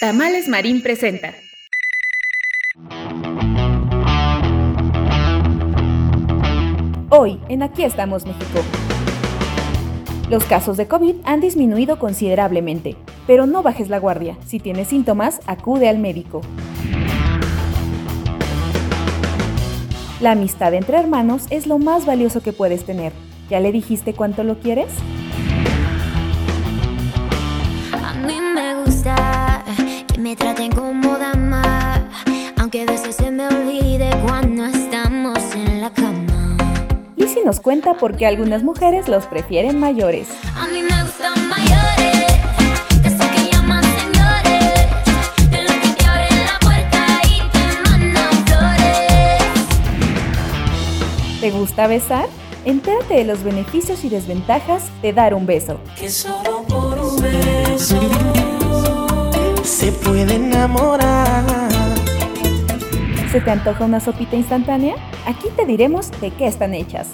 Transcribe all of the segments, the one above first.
Tamales Marín presenta. Hoy, en Aquí estamos México. Los casos de COVID han disminuido considerablemente, pero no bajes la guardia. Si tienes síntomas, acude al médico. La amistad entre hermanos es lo más valioso que puedes tener. ¿Ya le dijiste cuánto lo quieres? A mí me gusta me traten como dama, aunque a veces se me olvide cuando estamos en la cama. Y si nos cuenta por qué algunas mujeres los prefieren mayores. A mí me gustan mayores. ¿Te gusta besar? Entérate de los beneficios y desventajas de dar un beso. Que solo por un beso se puede enamorar. ¿Se te antoja una sopita instantánea? Aquí te diremos de qué están hechas.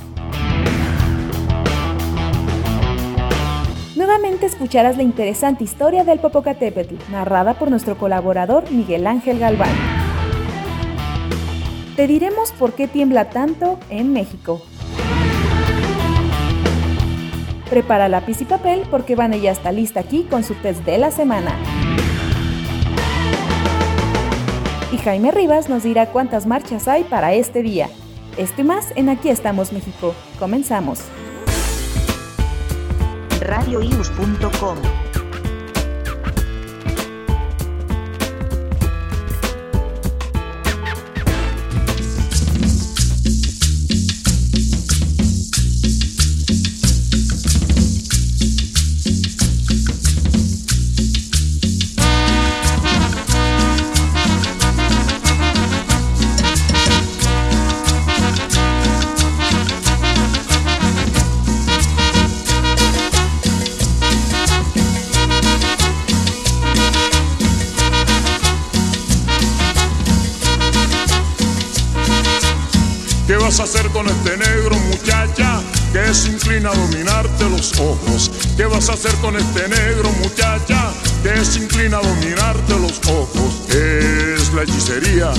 Nuevamente escucharás la interesante historia del Popocatépetl, narrada por nuestro colaborador Miguel Ángel Galván. Te diremos por qué tiembla tanto en México. Prepara lápiz y papel porque Vane ya está lista aquí con su test de la semana. Y Jaime Rivas nos dirá cuántas marchas hay para este día. Esto y más en Aquí estamos México. Comenzamos. A dominarte los ojos? ¿Qué vas a hacer con este negro muchacha que se a dominarte los ojos? Es la hechicería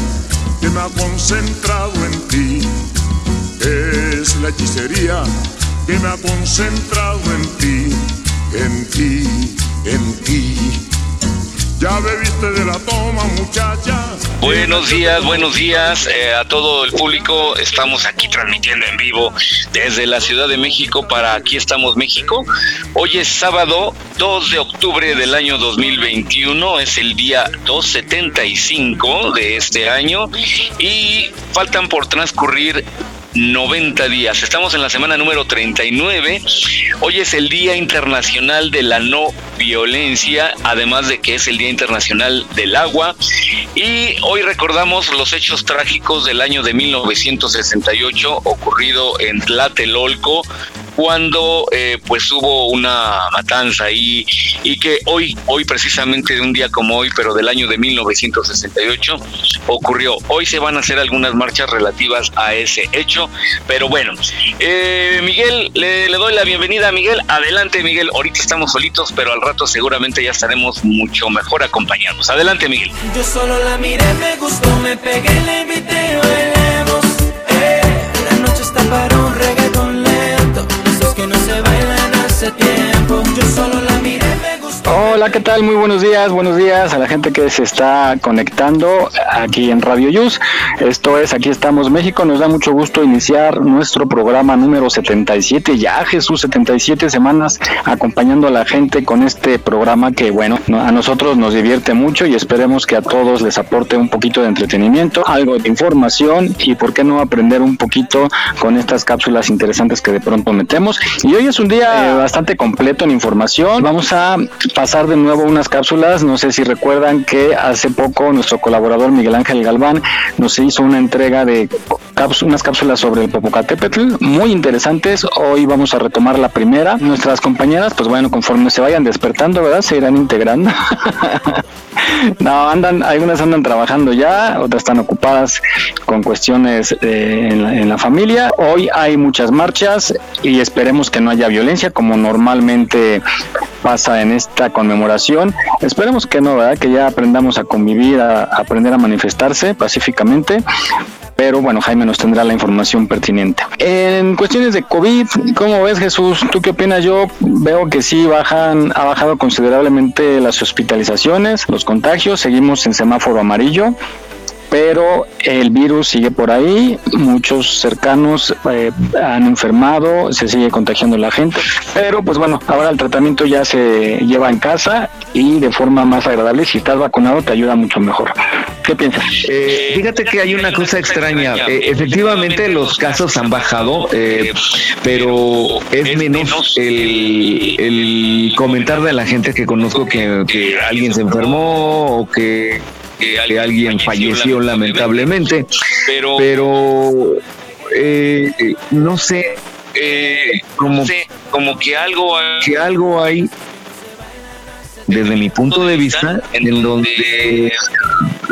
que me ha concentrado en ti. Es la hechicería que me ha concentrado en ti, en ti, en ti. Ya bebiste de la toma, muchacha. Buenos días, buenos días eh, a todo el público. Estamos aquí transmitiendo en vivo desde la Ciudad de México para Aquí estamos México. Hoy es sábado 2 de octubre del año 2021, es el día 275 de este año y faltan por transcurrir 90 días. Estamos en la semana número 39. Hoy es el Día Internacional de la No Violencia, además de que es el Día Internacional del Agua. Y hoy recordamos los hechos trágicos del año de 1968 ocurrido en Tlatelolco, cuando eh, pues hubo una matanza ahí y que hoy, hoy precisamente de un día como hoy, pero del año de 1968 ocurrió. Hoy se van a hacer algunas marchas relativas a ese hecho, pero bueno, eh, Miguel, le, le doy la bienvenida a Miguel. Adelante Miguel, ahorita estamos solitos, pero al rato seguramente ya estaremos mucho mejor acompañados. Adelante Miguel. Yo solo la miré, me gustó, me pegué, la invité y bailemos. Eh, la noche está para un reggaetón hace tiempo. Yo solo la. Hola, ¿qué tal? Muy buenos días, buenos días a la gente que se está conectando aquí en Radio Yus. Esto es Aquí estamos México. Nos da mucho gusto iniciar nuestro programa número 77. Ya Jesús, 77 semanas acompañando a la gente con este programa que, bueno, no- a nosotros nos divierte mucho y esperemos que a todos les aporte un poquito de entretenimiento, algo de información y, ¿por qué no aprender un poquito con estas cápsulas interesantes que de pronto metemos? Y hoy es un día eh, bastante completo en información. Vamos a pasar de nuevo unas cápsulas. No sé si recuerdan que hace poco nuestro colaborador Miguel Ángel Galván nos hizo una entrega de unas cápsulas sobre el Popocatépetl muy interesantes. Hoy vamos a retomar la primera. Nuestras compañeras, pues bueno, conforme se vayan despertando, ¿verdad? Se irán integrando. no, andan, algunas andan trabajando ya, otras están ocupadas con cuestiones eh, en, la, familia. Hoy hay muchas marchas y esperemos que no haya violencia como normalmente pasa en esta conmemoración. Esperemos que no, ¿verdad? Que ya aprendamos a convivir, a, aprender a manifestarse pacíficamente pero bueno, Jaime nos tendrá la información pertinente. En cuestiones de COVID, ¿cómo ves Jesús? ¿Tú qué opinas? Yo veo que sí bajan, ha bajado considerablemente las hospitalizaciones, los contagios, seguimos en semáforo amarillo pero el virus sigue por ahí, muchos cercanos eh, han enfermado, se sigue contagiando la gente, pero pues bueno, ahora el tratamiento ya se lleva en casa y de forma más agradable, si estás vacunado te ayuda mucho mejor. ¿Qué piensas? Eh, fíjate que hay una cosa extraña, eh, efectivamente los casos han bajado, eh, pero es menos el, comentar de la gente que conozco que alguien se enfermó o que que alguien, falleció, lamentablemente, pero, pero eh, no sé, eh, como, como que algo hay, que algo hay desde mi punto de vista en donde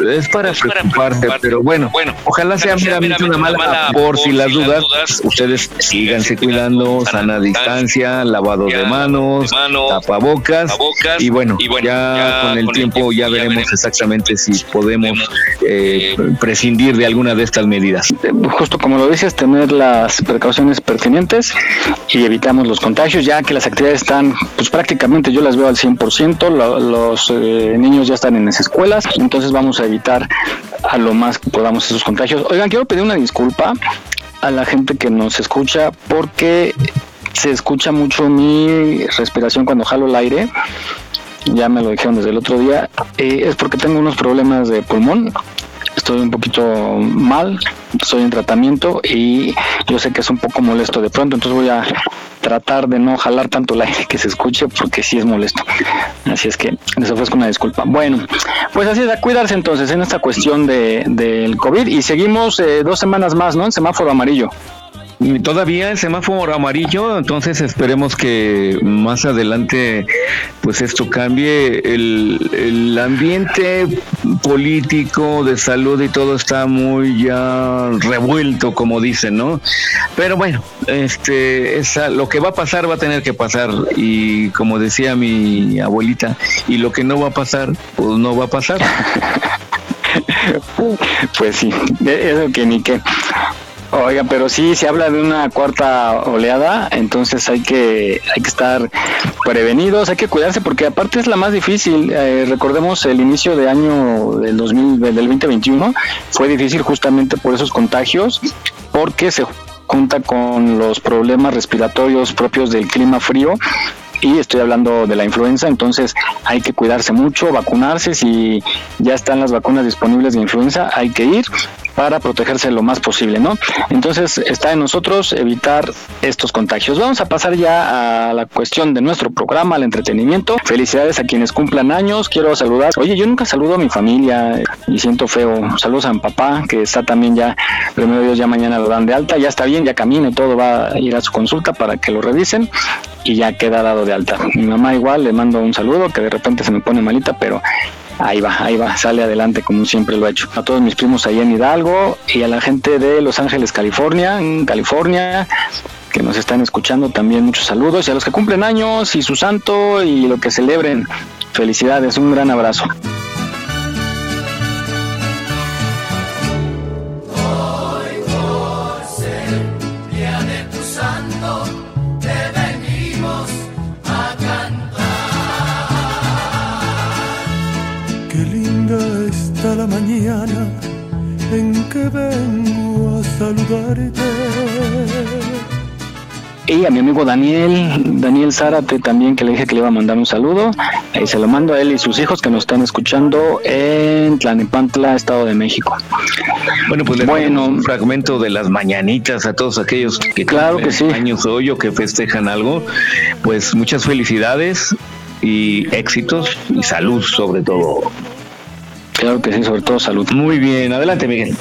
es para preocuparse, pero bueno, bueno ojalá sea meramente una mala, por si las dudas, ustedes síganse cuidando, sana distancia, lavado de manos, tapabocas, y bueno, ya con el tiempo ya veremos exactamente si podemos eh, prescindir de alguna de estas medidas. Justo como lo dices, tener las precauciones pertinentes y evitamos los contagios, ya que las actividades están, pues prácticamente yo las veo al 100%, los eh, niños ya están en las escuelas, entonces vamos a evitar a lo más que podamos esos contagios. Oigan, quiero pedir una disculpa a la gente que nos escucha porque se escucha mucho mi respiración cuando jalo el aire. Ya me lo dijeron desde el otro día. Eh, es porque tengo unos problemas de pulmón estoy un poquito mal, estoy en tratamiento y yo sé que es un poco molesto de pronto, entonces voy a tratar de no jalar tanto el aire que se escuche porque sí es molesto. Así es que les ofrezco una disculpa. Bueno, pues así es, a cuidarse entonces en esta cuestión de, del COVID y seguimos eh, dos semanas más, ¿no? En semáforo amarillo. Todavía el semáforo amarillo, entonces esperemos que más adelante pues esto cambie. El, el ambiente político, de salud y todo está muy ya revuelto, como dicen, ¿no? Pero bueno, este, esa, lo que va a pasar va a tener que pasar y como decía mi abuelita, y lo que no va a pasar, pues no va a pasar. pues sí, eso que ni qué. Oiga, pero sí se habla de una cuarta oleada, entonces hay que hay que estar prevenidos, hay que cuidarse porque aparte es la más difícil. Eh, recordemos el inicio de año del 2000 del 2021 fue difícil justamente por esos contagios porque se junta con los problemas respiratorios propios del clima frío y estoy hablando de la influenza, entonces hay que cuidarse mucho, vacunarse, si ya están las vacunas disponibles de influenza, hay que ir para protegerse lo más posible, ¿no? Entonces está en nosotros evitar estos contagios. Vamos a pasar ya a la cuestión de nuestro programa, al entretenimiento. Felicidades a quienes cumplan años, quiero saludar. Oye, yo nunca saludo a mi familia y siento feo. Saludos a mi papá, que está también ya, primero Dios, ya mañana lo dan de alta, ya está bien, ya camina y todo, va a ir a su consulta para que lo revisen y ya queda dado de alta. Mi mamá igual, le mando un saludo, que de repente se me pone malita, pero ahí va, ahí va, sale adelante como siempre lo ha hecho. A todos mis primos ahí en Hidalgo y a la gente de Los Ángeles, California, en California, que nos están escuchando también muchos saludos y a los que cumplen años y su santo y lo que celebren. Felicidades, un gran abrazo. La mañana en que vengo a saludarte. Y a mi amigo Daniel, Daniel Zárate también, que le dije que le iba a mandar un saludo. Ahí se lo mando a él y sus hijos que nos están escuchando en Tlanepantla, Estado de México. Bueno, pues le bueno, un fragmento de las mañanitas a todos aquellos que claro que sí. años hoy o que festejan algo. Pues muchas felicidades y éxitos y salud sobre todo. Claro que sí, sobre todo salud. Muy bien, adelante Miguel.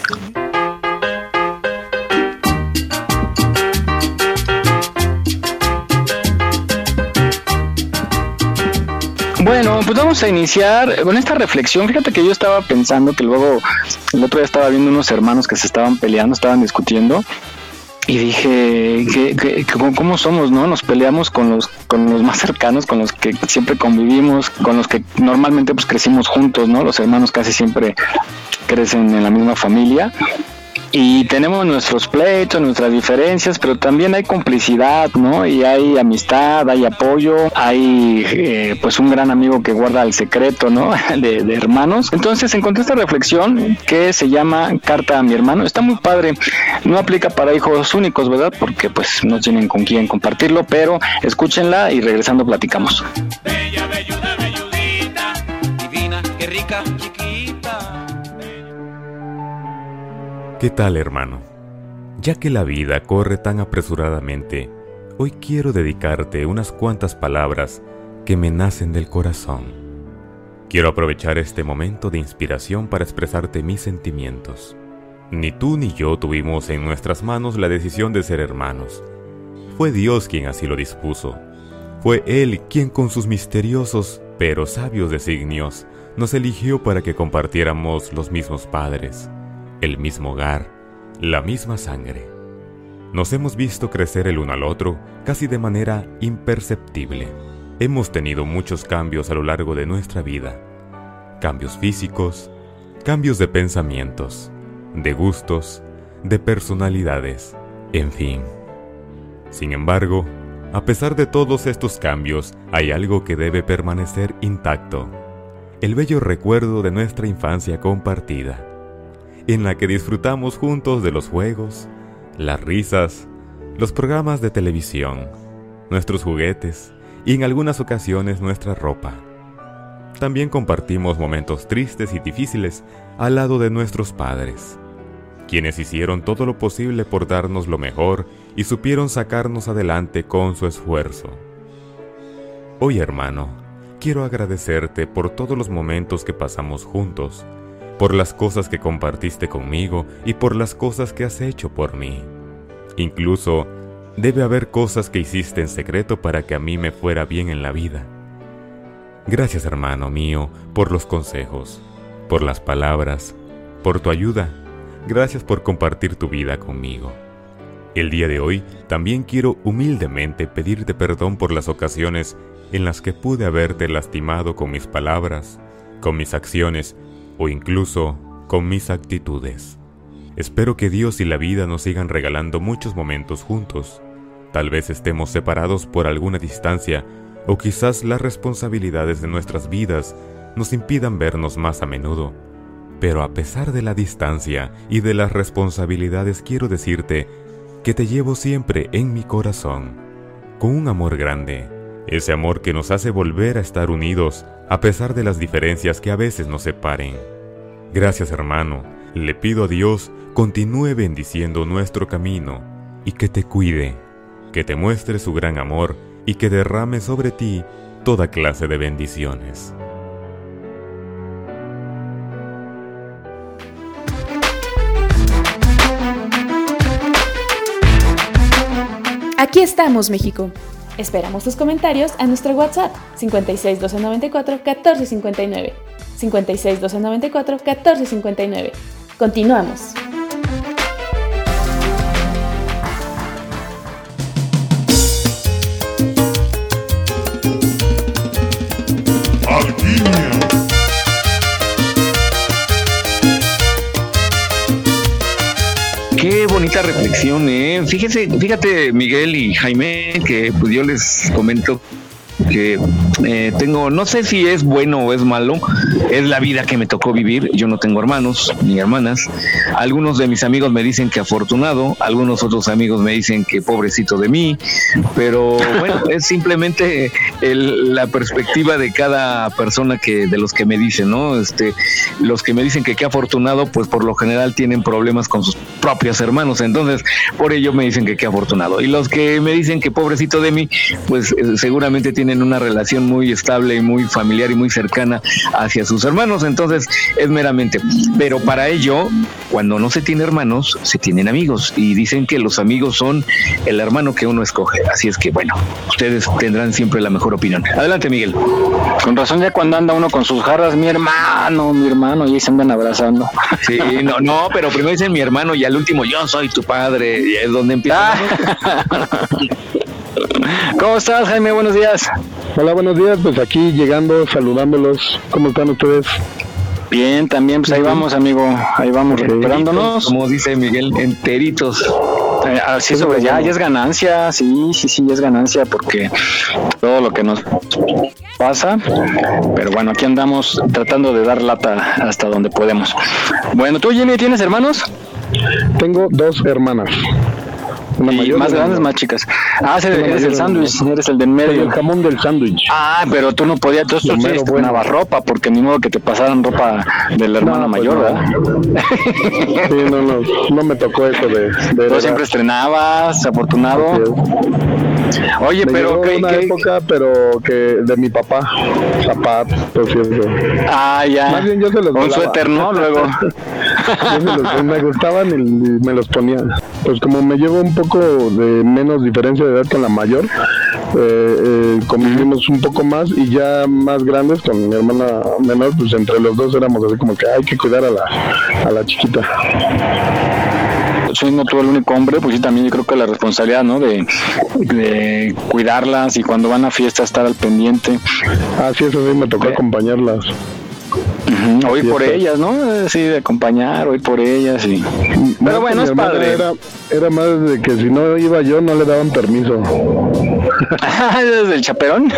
Bueno, pues vamos a iniciar con esta reflexión. Fíjate que yo estaba pensando que luego el otro día estaba viendo unos hermanos que se estaban peleando, estaban discutiendo y dije que, cómo somos no nos peleamos con los con los más cercanos con los que siempre convivimos con los que normalmente pues crecimos juntos no los hermanos casi siempre crecen en la misma familia y tenemos nuestros pleitos, nuestras diferencias, pero también hay complicidad, ¿no? Y hay amistad, hay apoyo, hay eh, pues un gran amigo que guarda el secreto, ¿no? De, hermanos. Entonces encontré esta reflexión que se llama Carta a mi hermano. Está muy padre, no aplica para hijos únicos, ¿verdad? Porque pues no tienen con quién compartirlo, pero escúchenla y regresando platicamos. Bella, belluda, belludita, divina, qué rica, ¿Qué tal hermano? Ya que la vida corre tan apresuradamente, hoy quiero dedicarte unas cuantas palabras que me nacen del corazón. Quiero aprovechar este momento de inspiración para expresarte mis sentimientos. Ni tú ni yo tuvimos en nuestras manos la decisión de ser hermanos. Fue Dios quien así lo dispuso. Fue Él quien con sus misteriosos pero sabios designios nos eligió para que compartiéramos los mismos padres el mismo hogar, la misma sangre. Nos hemos visto crecer el uno al otro casi de manera imperceptible. Hemos tenido muchos cambios a lo largo de nuestra vida. Cambios físicos, cambios de pensamientos, de gustos, de personalidades, en fin. Sin embargo, a pesar de todos estos cambios, hay algo que debe permanecer intacto. El bello recuerdo de nuestra infancia compartida en la que disfrutamos juntos de los juegos, las risas, los programas de televisión, nuestros juguetes y en algunas ocasiones nuestra ropa. También compartimos momentos tristes y difíciles al lado de nuestros padres, quienes hicieron todo lo posible por darnos lo mejor y supieron sacarnos adelante con su esfuerzo. Hoy hermano, quiero agradecerte por todos los momentos que pasamos juntos por las cosas que compartiste conmigo y por las cosas que has hecho por mí. Incluso debe haber cosas que hiciste en secreto para que a mí me fuera bien en la vida. Gracias hermano mío por los consejos, por las palabras, por tu ayuda. Gracias por compartir tu vida conmigo. El día de hoy también quiero humildemente pedirte perdón por las ocasiones en las que pude haberte lastimado con mis palabras, con mis acciones o incluso con mis actitudes. Espero que Dios y la vida nos sigan regalando muchos momentos juntos. Tal vez estemos separados por alguna distancia o quizás las responsabilidades de nuestras vidas nos impidan vernos más a menudo. Pero a pesar de la distancia y de las responsabilidades quiero decirte que te llevo siempre en mi corazón, con un amor grande, ese amor que nos hace volver a estar unidos a pesar de las diferencias que a veces nos separen. Gracias hermano, le pido a Dios continúe bendiciendo nuestro camino y que te cuide, que te muestre su gran amor y que derrame sobre ti toda clase de bendiciones. Aquí estamos, México. Esperamos tus comentarios a nuestro WhatsApp 56 294 1459. 56 294 1459. Continuamos. Bonita reflexión, ¿eh? Fíjese, fíjate Miguel y Jaime, que pues yo les comento que eh, tengo, no sé si es bueno o es malo, es la vida que me tocó vivir. Yo no tengo hermanos ni hermanas. Algunos de mis amigos me dicen que afortunado, algunos otros amigos me dicen que pobrecito de mí, pero bueno, es simplemente la perspectiva de cada persona que de los que me dicen, ¿no? Este, los que me dicen que qué afortunado, pues por lo general tienen problemas con sus propios hermanos, entonces por ello me dicen que qué afortunado. Y los que me dicen que pobrecito de mí, pues eh, seguramente tienen tienen una relación muy estable y muy familiar y muy cercana hacia sus hermanos, entonces es meramente. Pero para ello, cuando no se tiene hermanos, se tienen amigos y dicen que los amigos son el hermano que uno escoge. Así es que, bueno, ustedes tendrán siempre la mejor opinión. Adelante, Miguel. Con razón ya cuando anda uno con sus jarras, mi hermano, mi hermano, y ahí se andan abrazando. Sí, no, no, pero primero dicen mi hermano y al último yo soy tu padre, y es donde empieza. ¿Cómo estás, Jaime? Buenos días. Hola, buenos días. Pues aquí llegando, saludándolos. ¿Cómo están ustedes? Bien, también, pues ahí vamos, amigo. Ahí vamos recuperándonos. Como dice Miguel, enteritos. Eh, así sobre ya, ya es ganancia, sí, sí, sí, ya es ganancia porque todo lo que nos pasa, pero bueno, aquí andamos tratando de dar lata hasta donde podemos. Bueno, ¿tú, Jimmy, tienes hermanos? Tengo dos hermanas. Una Y mayor más grandes, más chicas. Ah, eres el sándwich, eres el del medio. el jamón del sándwich. Ah, pero tú no podías, tú, sí estrenabas ropa, porque ni modo que te pasaran ropa de la hermana No, pues mayor, no. ¿verdad? Sí, no, no, no me tocó eso de... de Tú siempre estrenabas, afortunado. Oye, Me pero ¿qué, una época, pero que de mi papá, zapatos, por cierto. Ah, ya. Más bien yo se los Un suéter, ¿no? Luego. Yo se los- me gustaban y, y me los ponía. Pues como me llevo un poco de menos diferencia de edad con la mayor, eh, eh, convivimos un poco más y ya más grandes con mi hermana menor, pues entre los dos éramos así como que hay que cuidar a la, a la chiquita. siendo tú el único hombre, pues sí, también yo creo que la responsabilidad, ¿no? De, de cuidarlas y cuando van a fiesta estar al pendiente. Así es, así me tocó acompañarlas. Hoy por ellas, ¿no? Eh, Sí, de acompañar, hoy por ellas y... Pero No, bueno, mi es padre. Era, era más de que si no iba yo no le daban permiso. ¿Desde el chaperón?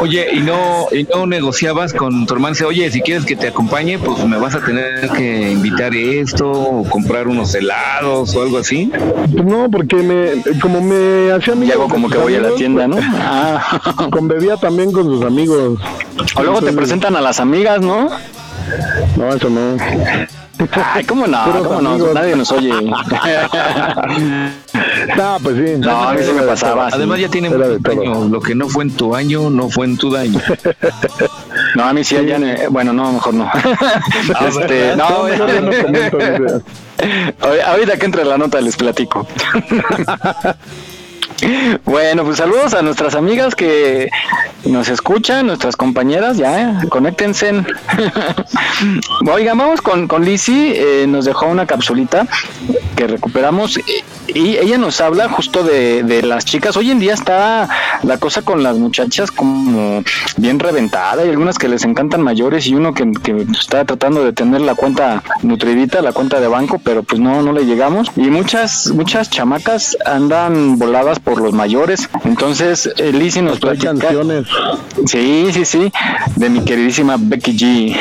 Oye, ¿y no, ¿y no negociabas con tu hermano? Dice, Oye, si quieres que te acompañe, pues me vas a tener que invitar esto, o comprar unos helados o algo así. Pues no, porque me, como me hacía amigo Y hago como que voy a la tienda, ¿no? pues, Ah. Convivía también con sus amigos. O luego te presentan a las amigas, ¿no? No, eso no. Ay, ¿cómo no? ¿Cómo no? Nadie nos oye. No, pues sí. No, a mí sí me pasaba. Además ya tiene años. Lo que no fue en tu año, no fue en tu daño. No, a mí sí, allá eh, bueno, no, mejor no. este, no, No, Ahorita que entre la nota les platico. Bueno, pues saludos a nuestras amigas que nos escuchan, nuestras compañeras, ya, eh, conéctense. Oigan, vamos con, con Lizzy, eh, nos dejó una capsulita que recuperamos y ella nos habla justo de, de las chicas. Hoy en día está la cosa con las muchachas como bien reventada, hay algunas que les encantan mayores y uno que, que está tratando de tener la cuenta nutridita, la cuenta de banco, pero pues no, no le llegamos. Y muchas, muchas chamacas andan voladas por los mayores. Entonces, eh, Lizzy nos Hay platica. canciones. Sí, sí, sí, de mi queridísima Becky G.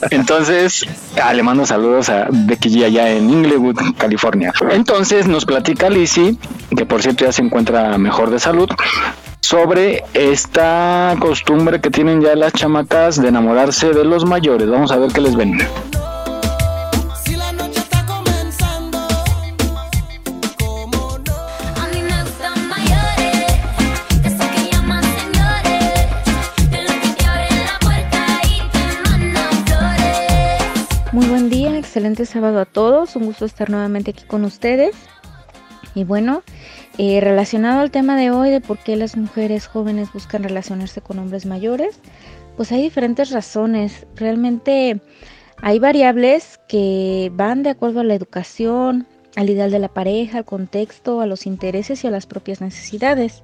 Entonces, ah, le mando saludos a Becky G allá en Inglewood, California. Entonces, nos platica Lizzy, que por cierto ya se encuentra mejor de salud, sobre esta costumbre que tienen ya las chamacas de enamorarse de los mayores. Vamos a ver qué les ven. Sábado a todos. Un gusto estar nuevamente aquí con ustedes. Y bueno, eh, relacionado al tema de hoy de por qué las mujeres jóvenes buscan relacionarse con hombres mayores, pues hay diferentes razones. Realmente hay variables que van de acuerdo a la educación, al ideal de la pareja, al contexto, a los intereses y a las propias necesidades.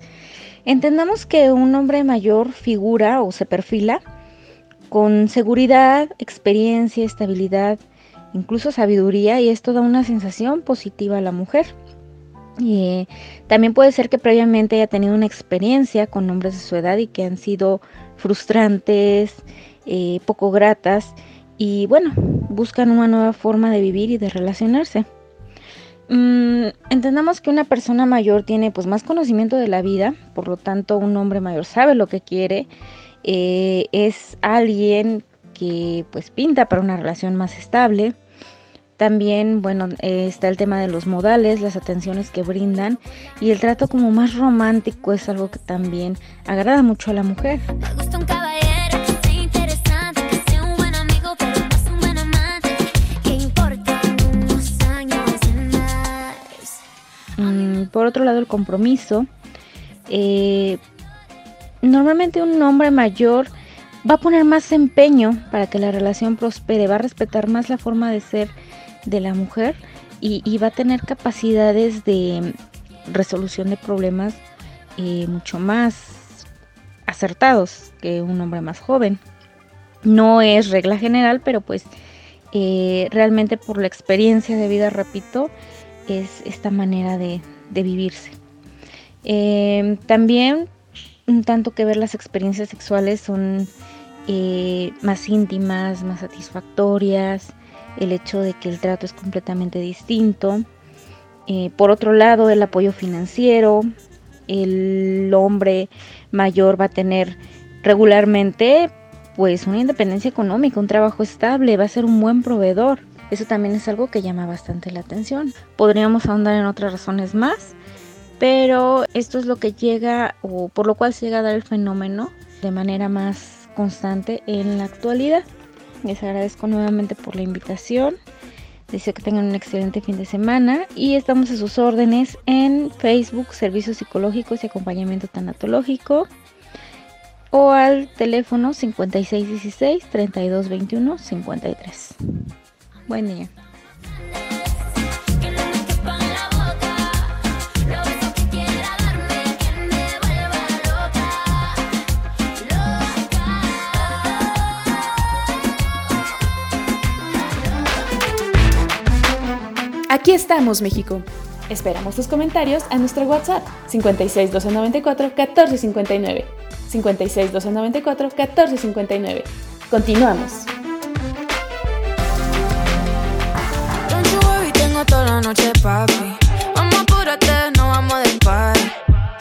Entendamos que un hombre mayor figura o se perfila con seguridad, experiencia, estabilidad, incluso sabiduría y esto da una sensación positiva a la mujer. Eh, también puede ser que previamente haya tenido una experiencia con hombres de su edad y que han sido frustrantes, eh, poco gratas y bueno, buscan una nueva forma de vivir y de relacionarse. Mm, entendamos que una persona mayor tiene pues más conocimiento de la vida, por lo tanto un hombre mayor sabe lo que quiere, eh, es alguien que pues pinta para una relación más estable, También, bueno, eh, está el tema de los modales, las atenciones que brindan y el trato como más romántico es algo que también agrada mucho a la mujer. Mm, por otro lado, el compromiso. Eh, normalmente un hombre mayor va a poner más empeño para que la relación prospere, va a respetar más la forma de ser de la mujer y, va a tener capacidades de resolución de problemas eh, mucho más acertados que un hombre más joven. No es regla general, pero pues eh, realmente por la experiencia de vida, repito, es esta manera de, vivirse. Eh, también un tanto que ver las experiencias sexuales son más íntimas, más satisfactorias, el hecho de que el trato es completamente distinto. Eh, por otro lado, el apoyo financiero, el hombre mayor va a tener regularmente pues una independencia económica, un trabajo estable, va a ser un buen proveedor. Eso también es algo que llama bastante la atención. Podríamos ahondar en otras razones más, pero esto es lo que llega o por lo cual se llega a dar el fenómeno de manera más constante en la actualidad. Les agradezco nuevamente por la invitación. Deseo que tengan un excelente fin de semana y estamos a sus órdenes en Facebook, Servicios Psicológicos y Acompañamiento Tanatológico o al teléfono 5616 3221 53. Buen día. Aquí estamos, México. Esperamos tus comentarios a nuestro WhatsApp 56 294 1459. 56 294 1459. Continuamos. Don't you worry, tengo toda la noche, papi. Vamos, apúrate, no vamos a despair.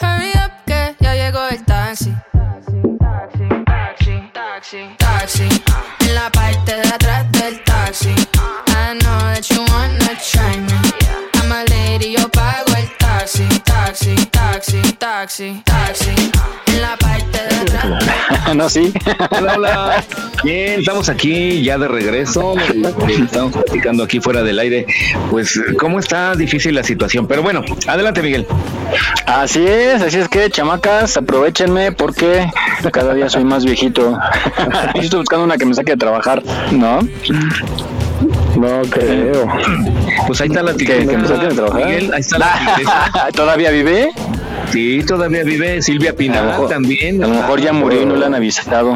Hurry up, que ya llegó el taxi. Taxi, taxi, taxi, taxi. En taxi, taxi. En la parte de atrás. no, sí. Hola, hola. Bien, estamos aquí ya de regreso. Estamos platicando aquí fuera del aire. Pues, ¿cómo está difícil la situación? Pero bueno, adelante, Miguel. Así es, así es que, chamacas, aprovechenme porque cada día soy más viejito. Yo estoy buscando una que me saque de trabajar, ¿no? No creo. Pues ahí está la Que, que saquen de trabajar. Miguel, ahí está la tigresa. ¿Todavía vive? Sí, todavía vive Silvia A Pinal también. A lo mejor ya murió y no le han avisado.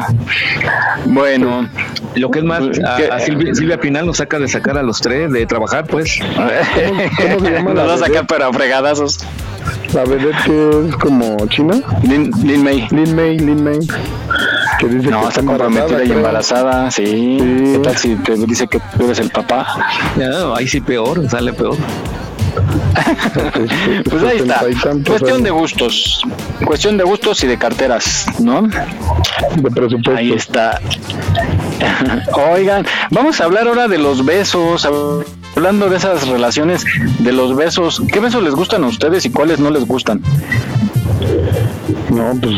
Bueno, Lo que es más, a, ¿Qué? a Silvia, Silvia Pinal nos saca de sacar a los tres de trabajar, pues. ¿Cómo se llama nos la va a sacar vedette? pero a fregadazos. La vedette que es como china. Lin, Lin May. Lin May, Lin May. Que dice No, que está comprometida y embarazada, sí. Sí. ¿Qué tal si te dice que tú eres el papá? Ya, ahí sí peor, sale peor. Pues ahí está. Cuestión de gustos. Cuestión de gustos y de carteras, ¿no? De presupuesto. Ahí está. Oigan, vamos a hablar ahora de los besos. Hablando de esas relaciones de los besos, ¿qué besos les gustan a ustedes y cuáles no les gustan? No, pues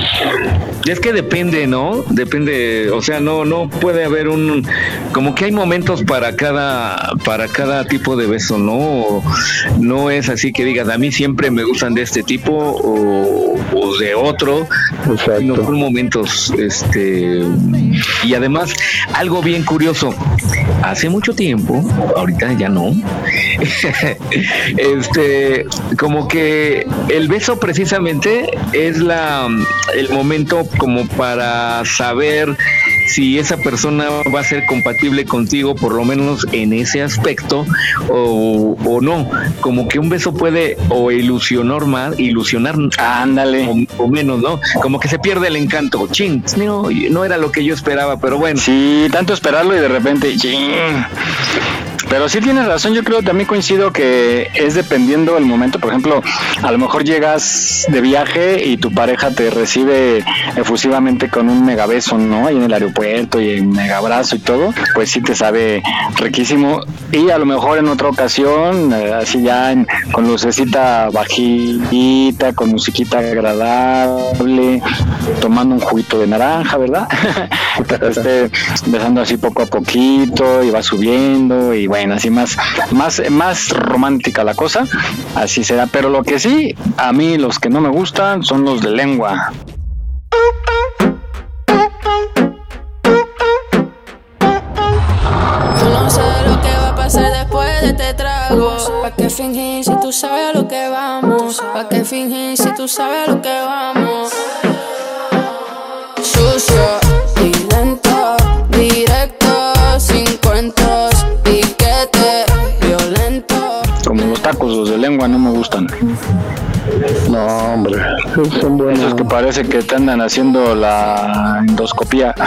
Es que depende, ¿no? Depende, o sea, no, no puede haber un, como que hay momentos para cada, para cada tipo de beso, ¿no? No es así que digas, a mí siempre me gustan de este tipo o, o de otro, sino son momentos, este, y además algo bien curioso, hace mucho tiempo, ahorita ya no, este, como que el beso precisamente es la, el momento como para saber si esa persona va a ser compatible contigo, por lo menos en ese aspecto, o, o no. Como que un beso puede o ilusionar más, ilusionar ándale o, o menos, ¿no? Como que se pierde el encanto. Ching, no, no era lo que yo esperaba, pero bueno. Sí, tanto esperarlo y de repente, ching. Pero sí tienes razón, yo creo, también coincido que es dependiendo el momento. Por ejemplo, a lo mejor llegas de viaje y tu pareja te recibe efusivamente con un mega beso, ¿no? Ahí en el aeropuerto y un mega abrazo y todo, pues sí te sabe riquísimo. Y a lo mejor en otra ocasión, eh, así ya con lucecita bajita, con musiquita agradable, tomando un juguito de naranja, ¿verdad? este, besando así poco a poquito y va subiendo y bueno, así más, más, más romántica la cosa, así será. Pero lo que sí, a mí los que no me gustan son los de lengua. no sé lo que va a pasar después de este trago. ¿Para qué fingir si tú sabes a lo que vamos? ¿Para qué fingir si tú sabes a lo que vamos? Sucio lengua no me gustan. No, hombre, son buenos. Esos que parece que te andan haciendo la endoscopía.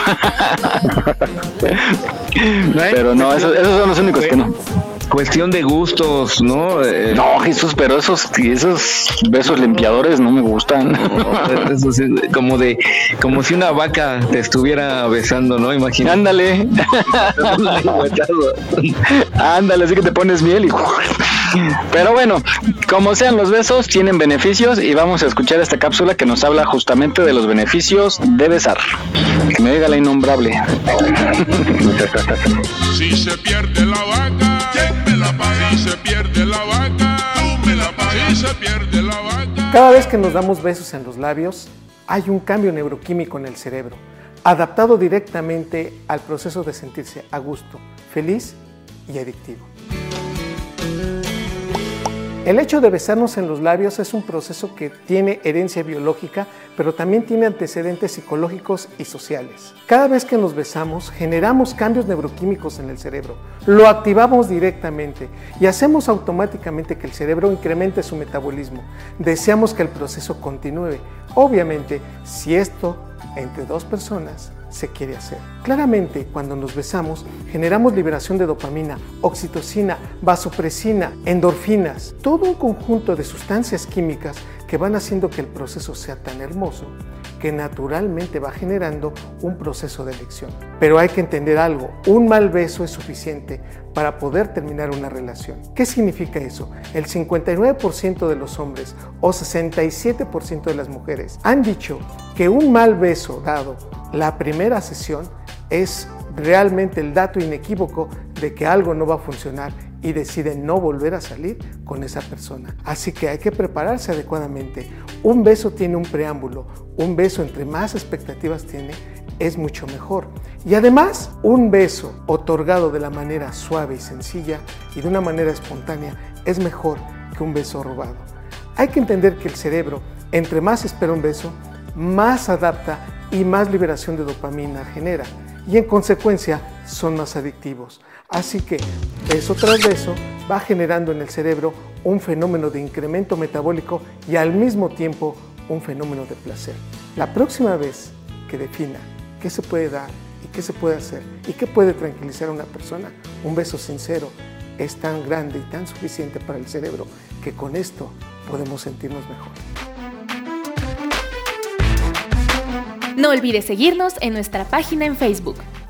pero no, esos, esos son los únicos que no. Cuestión de gustos, ¿no? Eh, No, Jesús, pero esos, esos besos limpiadores no me gustan. Eso sí, como de, como si una vaca te estuviera besando, ¿no? Imagínate. Ándale. Ándale, así que te pones miel y... Pero bueno, como sean los besos, tienen beneficios y vamos a escuchar esta cápsula que nos habla justamente de los beneficios de besar. Que me diga la innombrable. Si se pierde la vaca, Cada vez que nos damos besos en los labios, hay un cambio neuroquímico en el cerebro, adaptado directamente al proceso de sentirse a gusto, feliz y adictivo. El hecho de besarnos en los labios es un proceso que tiene herencia biológica, pero también tiene antecedentes psicológicos y sociales. Cada vez que nos besamos, generamos cambios neuroquímicos en el cerebro, lo activamos directamente y hacemos automáticamente que el cerebro incremente su metabolismo. Deseamos que el proceso continúe, obviamente, si esto entre dos personas se quiere hacer. Claramente, cuando nos besamos, generamos liberación de dopamina, oxitocina, vasopresina, endorfinas, todo un conjunto de sustancias químicas que van haciendo que el proceso sea tan hermoso que naturalmente va generando un proceso de elección. Pero hay que entender algo, un mal beso es suficiente para poder terminar una relación. ¿Qué significa eso? El 59% de los hombres o 67% de las mujeres han dicho que un mal beso dado la primera sesión es realmente el dato inequívoco de que algo no va a funcionar y deciden no volver a salir con esa persona. Así que hay que prepararse adecuadamente. Un beso tiene un preámbulo, un beso entre más expectativas tiene, es mucho mejor. Y además, un beso otorgado de la manera suave y sencilla y de una manera espontánea es mejor que un beso robado. Hay que entender que el cerebro, entre más espera un beso, más adapta y más liberación de dopamina genera y en consecuencia son más adictivos. Así que beso tras beso va generando en el cerebro un fenómeno de incremento metabólico y al mismo tiempo un fenómeno de placer. La próxima vez que defina qué se puede dar y qué se puede hacer y qué puede tranquilizar a una persona, un beso sincero es tan grande y tan suficiente para el cerebro que con esto podemos sentirnos mejor. No olvides seguirnos en nuestra página en Facebook.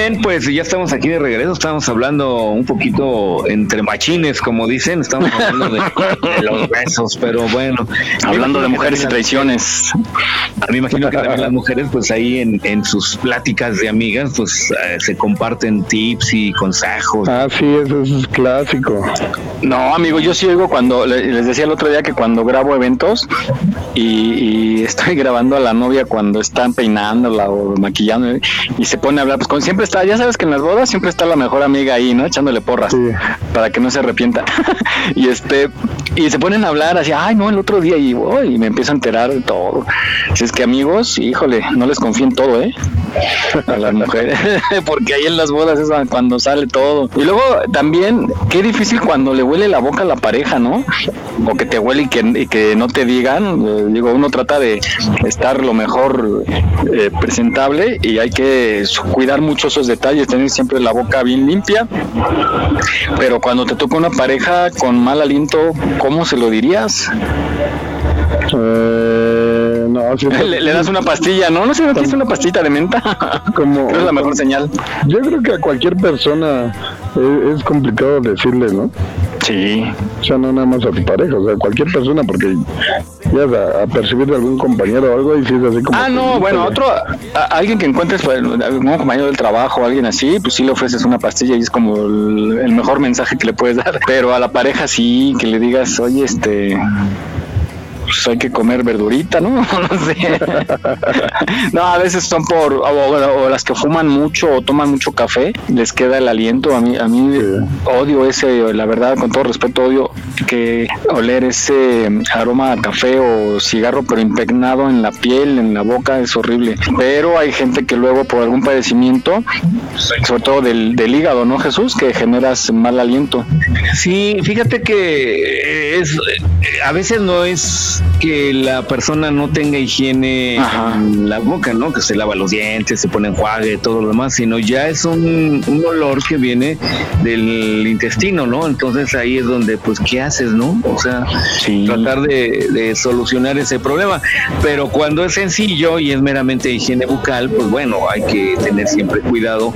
Bien, pues ya estamos aquí de regreso. Estamos hablando un poquito entre machines, como dicen. Estamos hablando de, los besos, pero bueno. Hablando de mujeres y traiciones. A mí imagino que también las mujeres, pues ahí en, en sus pláticas de amigas, pues eh, se comparten tips y consejos. Ah, sí, eso es clásico. No, amigo, yo sí oigo cuando, les decía el otro día que cuando grabo eventos y, y estoy grabando a la novia cuando están peinándola o maquillando y se pone a hablar, pues con, siempre está, ya sabes que en las bodas siempre está la mejor amiga ahí, ¿no? Echándole porras para que no se arrepienta. y este, y se ponen a hablar así, ay, no, el otro día y, y me empiezo a enterar de todo. Si es que amigos, híjole, no les confío en todo, ¿eh? A las mujeres, porque ahí en las bodas es cuando sale todo. Y luego también, qué difícil cuando le huele la boca a la pareja, ¿no? O que te huele y que, y que no te digan. Eh, digo, uno trata de estar lo mejor eh, presentable y hay que cuidar mucho esos detalles, tener siempre la boca bien limpia. Pero cuando te toca una pareja con mal aliento, ¿cómo se lo dirías? Eh, no, le, le, das una pastilla, ¿no? No sé, ¿no tienes una pastita de menta? Como, es la mejor señal. Yo creo que a cualquier persona es, es, complicado decirle, ¿no? Sí. O sea, no nada más a tu pareja, o sea, cualquier persona, porque ya a, a percibir de algún compañero o algo y si es así como... Ah, no, bueno, otro, a, alguien que encuentres, pues, algún compañero del trabajo, alguien así, pues sí le ofreces una pastilla y es como el, el mejor mensaje que le puedes dar. Pero a la pareja sí, que le digas, oye, este pues hay que comer verdurita, ¿no? no sé. no, a veces son por, o, o, las que fuman mucho o toman mucho café, les queda el aliento. A mí, a mí sí. odio ese, la verdad, con todo respeto, odio que oler ese aroma a café o cigarro, pero impregnado en la piel, en la boca, es horrible. Pero hay gente que luego por algún padecimiento, sobre todo del, del hígado, ¿no, Jesús? Que generas mal aliento. Sí, fíjate que es, a veces no es que la persona no tenga higiene Ajá. en la boca, ¿no? Que se lava los dientes, se pone enjuague, todo lo demás, sino ya es un, un, olor que viene del intestino, ¿no? Entonces ahí es donde, pues, ¿qué haces, no? O sea, sí. tratar de, de, solucionar ese problema. Pero cuando es sencillo y es meramente higiene bucal, pues bueno, hay que tener siempre cuidado,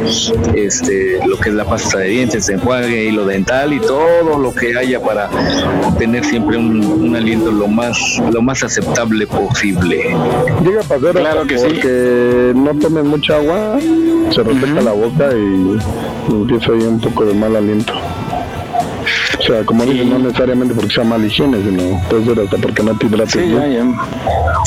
este, lo que es la pasta de dientes, enjuague, hilo dental y todo lo que haya para tener siempre un, un aliento lo más lo más aceptable posible. Llega a pasar claro que sí. que no tomen mucha agua, se reseca uh -huh. la boca y empieza ahí un poco de mal aliento. O sea, como dicen, no necesariamente porque sea mala higiene, sino puede ser hasta porque no te hidrates sí, bien. Ya, ya.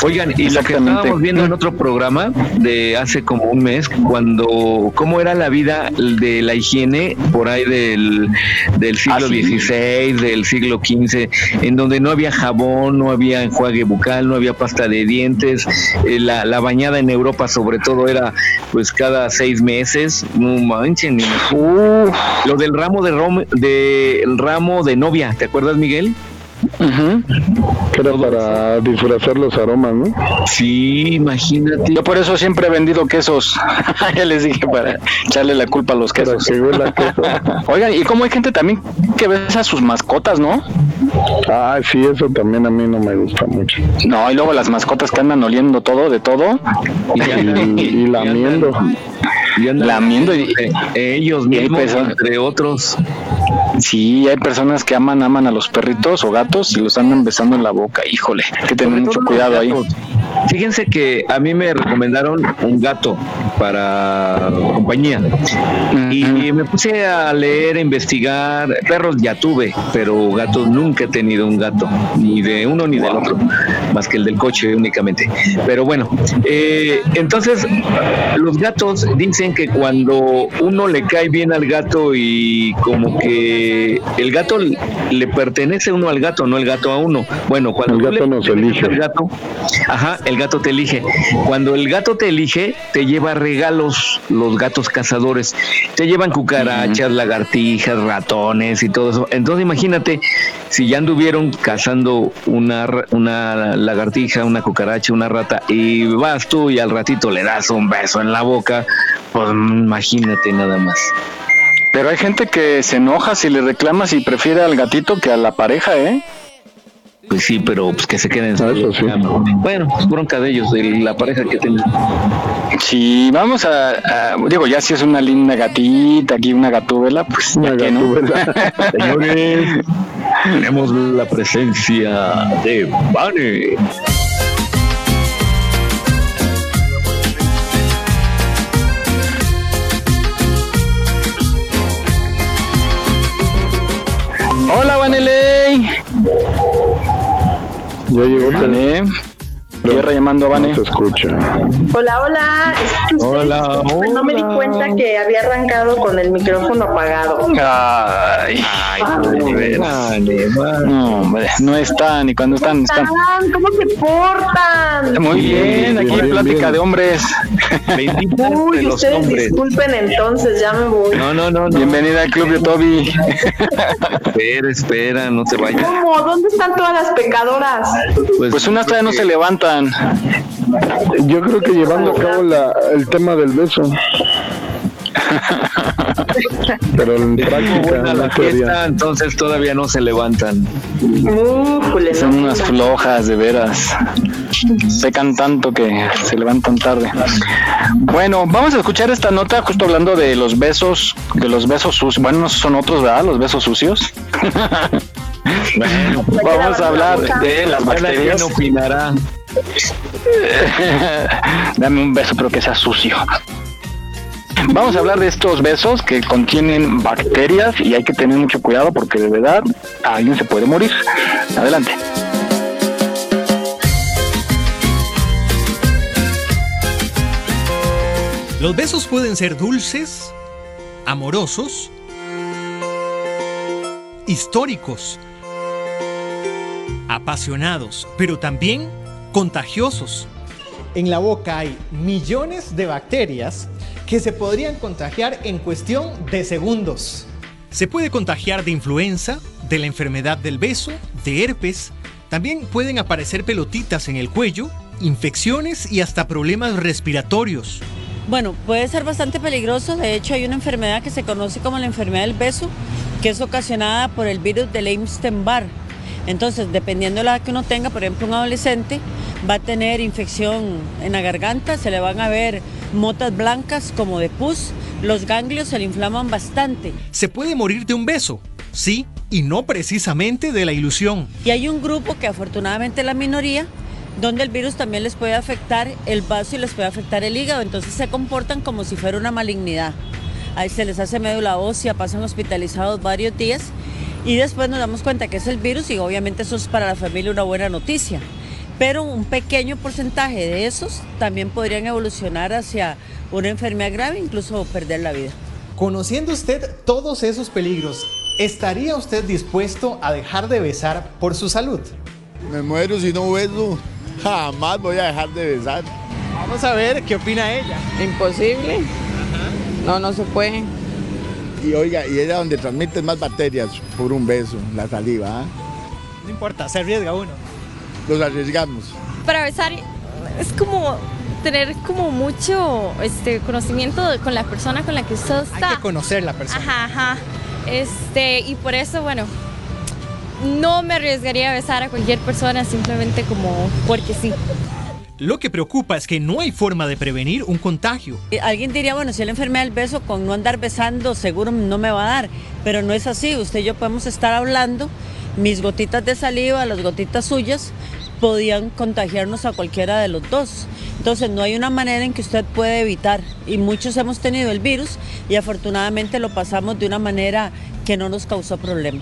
Oigan, y lo que estábamos viendo en otro programa de hace como un mes, cuando cómo era la vida de la higiene por ahí del, del siglo XVI, del siglo XV, en donde no había jabón, no había enjuague bucal, no había pasta de dientes, eh, la, la, bañada en Europa sobre todo era pues cada seis meses, no manchen, uh, lo del ramo de, rom, de el ramo de novia, ¿te acuerdas Miguel? Uh -huh. Que era para disfrazar los aromas, ¿no? Sí, imagínate. Yo por eso siempre he vendido quesos. ya les dije para echarle la culpa a los quesos. Que queso. Oigan, y como hay gente también que besa a sus mascotas, ¿no? Ah, sí, eso también a mí no me gusta mucho. No, y luego las mascotas que andan oliendo todo, de todo. Y, y, y lamiendo. Y lamiendo y, ellos mismos, entre otros. Sí, hay personas que aman, aman a los perritos o gatos y los andan besando en la boca. Híjole, hay que tener mucho cuidado ahí. Fíjense que a mí me recomendaron un gato para compañía y me puse a leer, a investigar. Perros ya tuve, pero gatos nunca he tenido un gato, ni de uno ni del otro, más que el del coche únicamente. Pero bueno, eh, entonces los gatos dicen que cuando uno le cae bien al gato y como que el gato le pertenece uno al gato, no el gato a uno. Bueno, cuando el gato nos elige. El gato, ajá, el gato te elige. Cuando el gato te elige, te lleva regalos los gatos cazadores. Te llevan cucarachas, uh -huh. lagartijas, ratones y todo eso. Entonces imagínate si ya anduvieron cazando una, una lagartija, una cucaracha, una rata y vas tú y al ratito le das un beso en la boca, pues imagínate nada más. Pero hay gente que se enoja si le reclamas y prefiere al gatito que a la pareja, ¿eh? Pues sí, pero pues que se queden. Bueno, es bronca de ellos, de la pareja que tienen. Sí, vamos a, digo, ya si es una linda gatita, aquí una gatúbela, pues una ya no. Señores, tenemos la presencia de Vane. Hola, Vaneley. Ya llegó Vane. Tierra llamando a Vane. se escucha. Hola, hola. Hola, hola. No me di cuenta que había arrancado con el micrófono apagado. Ay, ay, vale, no, hombre, no están, y cuando están, están. ¿Cómo se portan? Muy bien, aquí hay plática de hombres. Uy, ustedes disculpen entonces, ya me voy. No, no, no. Bienvenida al club de Toby. espera, espera, no te vayas. ¿Cómo? ¿Dónde están todas las pecadoras? Pues, pues unas todavía no se Yo creo que llevando a cabo la, el tema del beso. Pero en práctica, buena la fiesta, entonces todavía no se levantan. Son unas flojas de veras. Pecan tanto que se levantan tarde. Bueno, vamos a escuchar esta nota justo hablando de los besos, de los besos sucios. Bueno, no son otros, ¿verdad? Los besos sucios. Bueno, vamos a hablar de las bacterias. ¿Quién opinará? Dame un beso, pero que sea sucio. Vamos a hablar de estos besos que contienen bacterias y hay que tener mucho cuidado porque de verdad alguien se puede morir. Adelante. Los besos pueden ser dulces, amorosos, históricos, apasionados, pero también contagiosos. En la boca hay millones de bacterias que se podrían contagiar en cuestión de segundos. Se puede contagiar de influenza, de la enfermedad del beso, de herpes. También pueden aparecer pelotitas en el cuello, infecciones y hasta problemas respiratorios. Bueno, puede ser bastante peligroso. De hecho, hay una enfermedad que se conoce como la enfermedad del beso, que es ocasionada por el virus del Epstein-Barr. Entonces, dependiendo de la edad que uno tenga, por ejemplo, un adolescente va a tener infección en la garganta, se le van a ver motas blancas como de pus, los ganglios se le inflaman bastante. Se puede morir de un beso, sí, y no precisamente de la ilusión. Y hay un grupo que afortunadamente es la minoría, donde el virus también les puede afectar el vaso y les puede afectar el hígado, entonces se comportan como si fuera una malignidad. Ahí se les hace médula ósea, pasan hospitalizados varios días y después nos damos cuenta que es el virus y obviamente eso es para la familia una buena noticia. Pero un pequeño porcentaje de esos también podrían evolucionar hacia una enfermedad grave, incluso perder la vida. Conociendo usted todos esos peligros, ¿estaría usted dispuesto a dejar de besar por su salud? Me muero si no beso. Jamás voy a dejar de besar. Vamos a ver qué opina ella. Imposible. No, no se puede. Y oiga, y era donde transmiten más bacterias por un beso, la saliva. ¿ah? No importa, se arriesga uno. Los arriesgamos. Para besar es como tener como mucho este, conocimiento con la persona con la que usted está. Hay que conocer la persona. Ajá, ajá. Este, y por eso, bueno, no me arriesgaría a besar a cualquier persona simplemente como porque sí. Lo que preocupa es que no hay forma de prevenir un contagio. Eh, alguien diría, bueno, si la enfermedad del beso, con no andar besando seguro no me va a dar, pero no es así. Usted y yo podemos estar hablando, mis gotitas de saliva, las gotitas suyas, podían contagiarnos a cualquiera de los dos. Entonces no hay una manera en que usted puede evitar. Y muchos hemos tenido el virus y afortunadamente lo pasamos de una manera que no nos causó problema.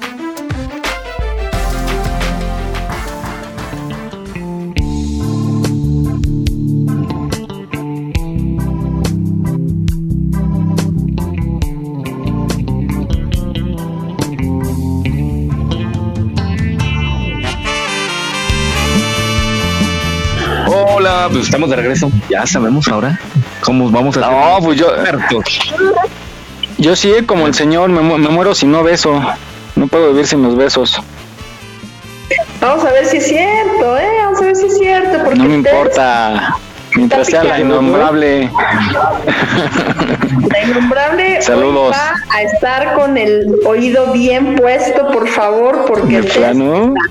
Pues estamos de regreso. Ya sabemos ahora cómo vamos a No, pues yo. Yo sí, como el señor, me, me muero si no beso. No puedo vivir sin los besos. Vamos a ver si es cierto, ¿eh? Vamos a ver si es cierto. Porque no me importa. Mientras sea la innombrable. La innombrable Saludos. va a estar con el oído bien puesto, por favor, porque el está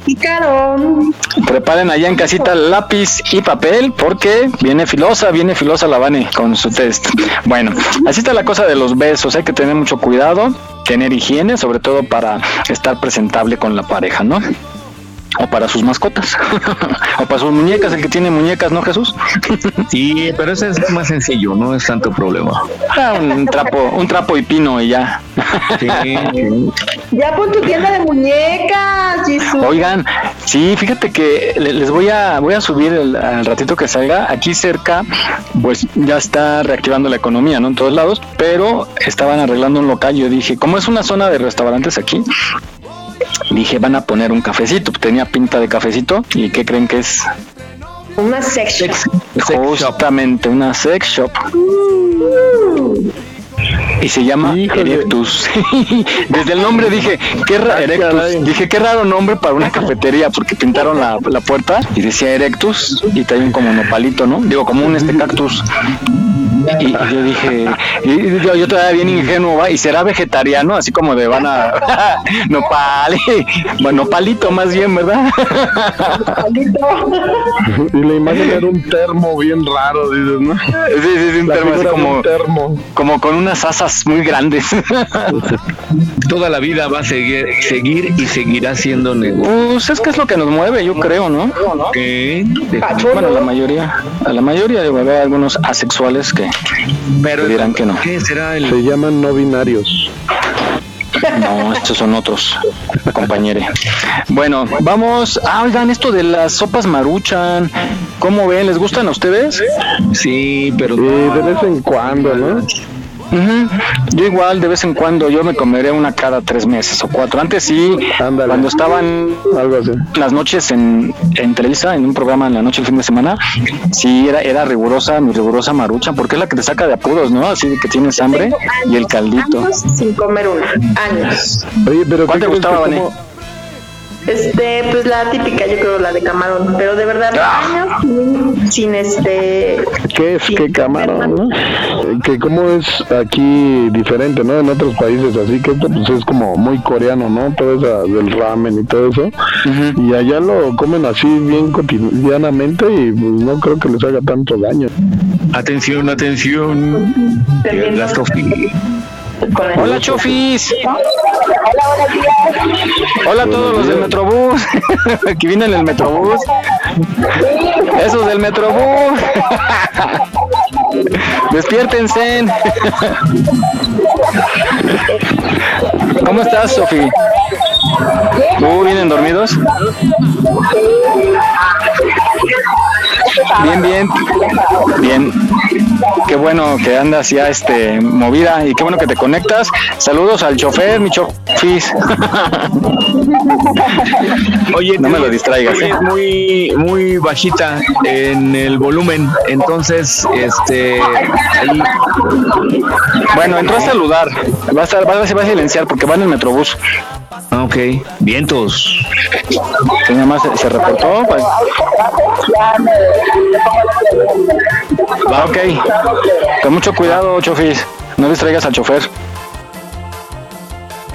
picarón. Preparen allá en casita lápiz y papel porque viene filosa, viene filosa la Vane con su test. Bueno, así está la cosa de los besos, hay que tener mucho cuidado, tener higiene, sobre todo para estar presentable con la pareja, ¿no? O para sus mascotas. o para sus muñecas, el que tiene muñecas, ¿no, Jesús? Sí, pero ese es más sencillo, no es tanto problema. Ah, un trapo, un trapo y pino y ya. Ya pon tu tienda de muñecas, Jesús. Oigan, sí, fíjate que le- les voy a voy a subir el, al ratito que salga. Aquí cerca, pues ya está reactivando la economía, ¿no? En todos lados, pero estaban arreglando un local. Yo dije, como es una zona de restaurantes aquí, dije, van a poner un cafecito. Tenía pinta de cafecito. ¿Y qué creen que es? Una sex shop. Justamente, una sex shop. Y se llama Erectus. Desde el nombre dije, qué ra- Erectus. Dije, qué raro nombre para una cafetería, porque pintaron la, la puerta y decía Erectus y también como nopalito, ¿no? Digo, como un este cactus. Y, y yo dije, y yo, yo todavía bien ingenuo, ¿va? y será vegetariano, así como de van a nopal, bueno, nopalito más bien, ¿verdad? Y la imagen era un termo bien raro, dices, ¿no? Sí, sí, sí, un La termo, así como, un termo. como con unas asas muy grandes. Toda la vida va a seguir, seguir y seguirá siendo negocio. Pues es que es lo que nos mueve, yo creo, ¿no? ¿Qué? Bueno, la mayoría, a la mayoría digo, haber algunos asexuales que Pero dirán que no. ¿Qué será el Se llaman no binarios. No, estos son otros, compañere. Bueno, vamos. Ah, oigan, esto de las sopas maruchan. ¿Cómo ven? ¿Les gustan a ustedes? Sí, pero. Sí, de vez en cuando, ¿no? Ujú. Yo igual de vez en cuando yo me comeré una cada tres meses o cuatro. Antes sí, cuando estaban Algo así. las noches en, en Televisa, en un programa en la noche el fin de semana, sí era, era rigurosa, mi rigurosa marucha, porque es la que te saca de apuros, ¿no? Así que tienes hambre y el caldito. Años sin comer una. Años. Oye, pero ¿Cuál ¿qué te gustaba, como- Este, pues la típica, yo creo la de camarón, pero de verdad, Ah. años sin, sin este. ¿Qué es? ¿Qué camarón? ¿no? Eh, Que como es aquí diferente, ¿no? En otros países así, que esto pues es como muy coreano, ¿no? Todo eso del ramen y todo eso. Y allá lo comen así bien cotidianamente y pues no creo que les haga tanto daño. Atención, atención. La Sofi. Hola, Chofis. Hola a todos los del Metrobús. que vienen en el Metrobús. Esos del Metrobús. Despiértense. ¿Cómo estás, Sofi? ¿Uh, vienen dormidos? Bien, bien. Bien. Qué bueno que andas ya este movida y qué bueno que te conectas. Saludos al chofer, mi chofis. Oye, no me lo distraigas. ¿eh? es muy, muy bajita en el volumen. Entonces, este. ahí- Bueno, entró a saludar. Va a, estar, va a silenciar porque va en el metrobús. Ah, ok. Vientos. Nada más se, reportó. pues. Ok. Con mucho cuidado, chofis. No distraigas al chofer.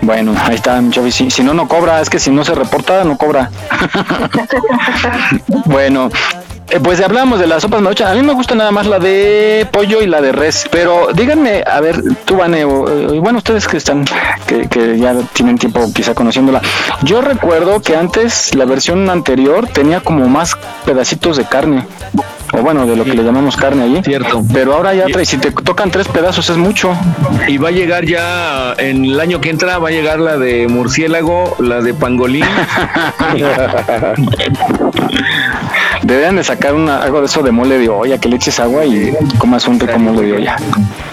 Bueno, ahí está, mi. Si, si no, no cobra. Es que si no se reporta, no cobra. bueno. Eh, pues hablamos de las sopas maruchan. A mí me gusta nada más la de pollo y la de res. Pero díganme, a ver, tú, Vane, o, eh, bueno, ustedes que están, que, que ya tienen tiempo quizá conociéndola. Yo recuerdo que antes la versión anterior tenía como más pedacitos de carne. O bueno, de lo que le llamamos carne allí. Cierto. Pero ahora ya trae, si te tocan tres pedazos es mucho. Y va a llegar ya en el año que entra, va a llegar la de murciélago, la de pangolín. Deberían de sacar una, algo de eso de mole de olla, que le eches agua y comas un rico mole de olla.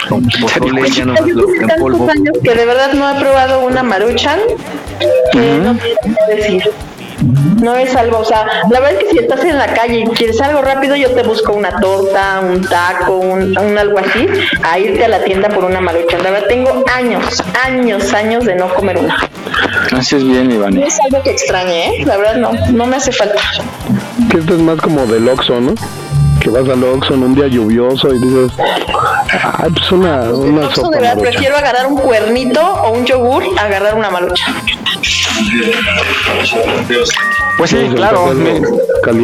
Pozole, ya no lo en polvo. años que de verdad no he probado una maruchan que no decir. No es algo, o sea, la verdad es que si estás en la calle y quieres algo rápido, yo te busco una torta, un taco, un, un algo así, a irte a la tienda por una maruchan. La verdad, tengo años, años, años de no comer una. Haces bien, Iván. No es algo que extrañe, ¿eh? La verdad, no, no me hace falta. Que esto es más como del Oxxo, ¿no? Que vas al Oxxo en un día lluvioso y dices, ay, pues una, una sopa de verdad, prefiero agarrar un cuernito o un yogur a agarrar una marucha. Pues sí, claro. me-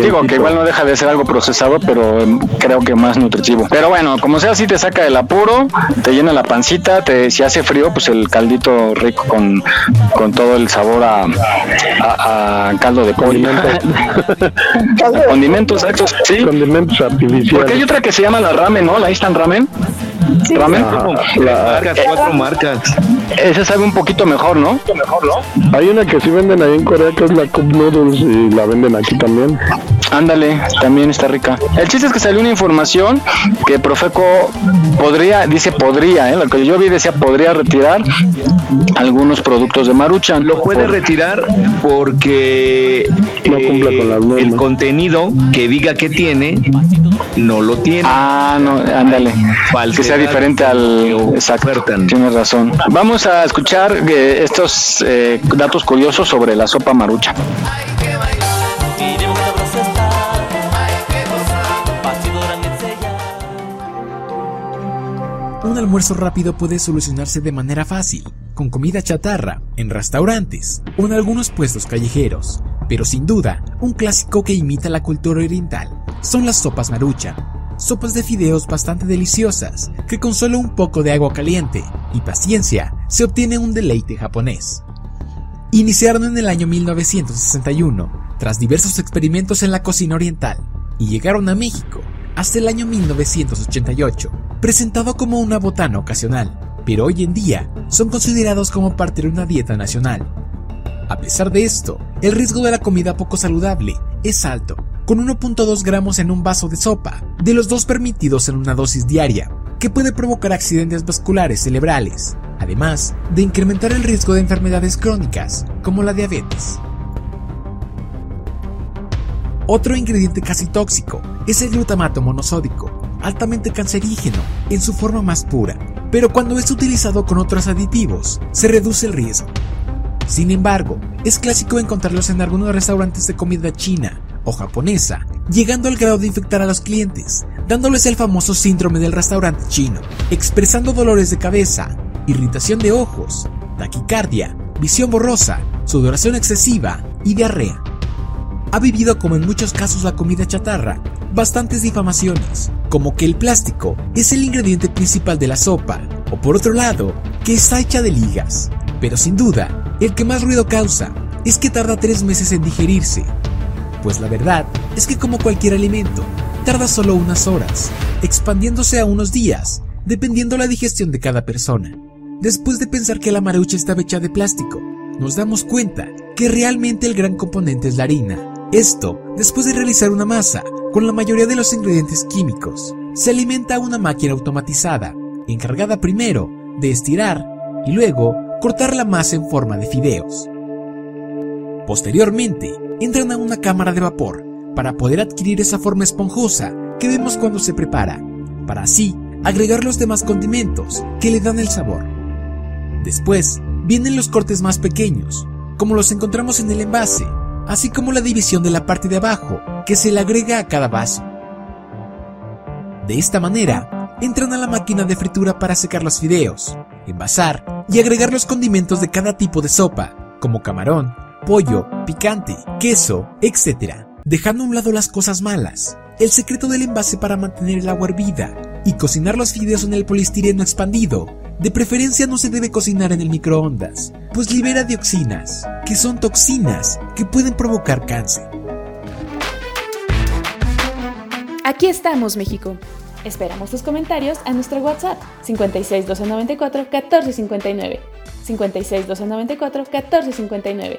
digo que igual no deja de ser algo procesado, pero em, creo que más nutritivo. Pero bueno, como sea, si te saca del apuro, te llena la pancita, te, si hace frío, pues el caldito rico con, con todo el sabor a, a- a caldo de pollo. Condimentos, exacto. Sí. Condimentos artificiales. Porque hay otra que se llama la ramen, ¿no? La instant ramen. Ramen. marcas, cuatro marcas. Esa sabe un poquito mejor, ¿no? Hay una que sí venden ahí en Corea que es la Cup Noodles y la venden aquí también. Ándale, también está rica. El chiste es que salió una información que Profeco podría, dice podría, ¿eh? lo que yo vi decía podría retirar algunos productos de Maruchan. Lo puede retirar porque eh, el contenido que diga que tiene no lo tiene. Ah, no, ándale. Que sea diferente al exacto. Tienes razón. Vamos a escuchar eh, estos eh, datos curiosos sobre la sopa Maruchan. Un almuerzo rápido puede solucionarse de manera fácil, con comida chatarra, en restaurantes o en algunos puestos callejeros. Pero sin duda, un clásico que imita la cultura oriental son las sopas maruchan. Sopas de fideos bastante deliciosas, que con solo un poco de agua caliente y paciencia se obtiene un deleite japonés. Iniciaron en el año 1961, tras diversos experimentos en la cocina oriental, y llegaron a México hasta el año 1988, presentado como una botana ocasional, pero hoy en día son considerados como parte de una dieta nacional. A pesar de esto, el riesgo de la comida poco saludable es alto, con 1.2 gramos en un vaso de sopa, de los dos permitidos en una dosis diaria, que puede provocar accidentes vasculares cerebrales, además de incrementar el riesgo de enfermedades crónicas, como la diabetes. Otro ingrediente casi tóxico es el glutamato monosódico, altamente cancerígeno en su forma más pura, pero cuando es utilizado con otros aditivos, se reduce el riesgo. Sin embargo, es clásico encontrarlos en algunos restaurantes de comida china o japonesa, llegando al grado de infectar a los clientes, dándoles el famoso síndrome del restaurante chino, expresando dolores de cabeza, irritación de ojos, taquicardia, visión borrosa, sudoración excesiva y diarrea. Ha vivido, como en muchos casos la comida chatarra, bastantes difamaciones, como que el plástico es el ingrediente principal de la sopa, o por otro lado, que está hecha de ligas. Pero sin duda, el que más ruido causa es que tarda tres meses en digerirse. Pues la verdad es que como cualquier alimento, tarda solo unas horas, expandiéndose a unos días, dependiendo la digestión de cada persona. Después de pensar que la marucha estaba hecha de plástico, nos damos cuenta que realmente el gran componente es la harina. Esto, después de realizar una masa con la mayoría de los ingredientes químicos, se alimenta una máquina automatizada, encargada primero de estirar y luego cortar la masa en forma de fideos. Posteriormente, entran a una cámara de vapor para poder adquirir esa forma esponjosa que vemos cuando se prepara, para así agregar los demás condimentos que le dan el sabor. Después, vienen los cortes más pequeños, como los encontramos en el envase, así como la división de la parte de abajo que se le agrega a cada vaso. De esta manera, entran a la máquina de fritura para secar los fideos, envasar y agregar los condimentos de cada tipo de sopa, como camarón, pollo, picante, queso, etc. Dejando a un lado las cosas malas, el secreto del envase para mantener el agua hervida y cocinar los fideos en el polistireno expandido, de preferencia no se debe cocinar en el microondas, pues libera dioxinas, que son toxinas que pueden provocar cáncer. Aquí estamos, México. Esperamos tus comentarios a nuestro WhatsApp 56 294 1459. 56 294 1459.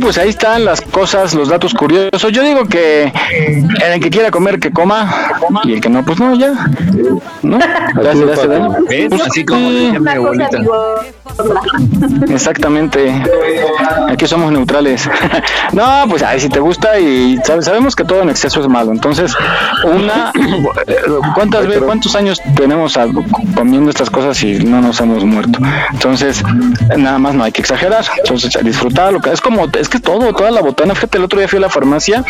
Pues ahí están las cosas, los datos curiosos. Yo digo que el que quiera comer, que coma, y el que no, pues no, ya. ¿No? Ya se le hace daño. Pues, Así como decía mi abuelita. Exactamente. Aquí somos neutrales. no, pues ahí si te gusta y sab- sabemos que todo en exceso es malo. Entonces, una, ¿cuántas cuántos años tenemos comiendo estas cosas y no nos hemos muerto? Entonces, nada más no hay que exagerar. Entonces, disfrutar lo que es como es que todo, toda la botana. Fíjate, el otro día fui a la farmacia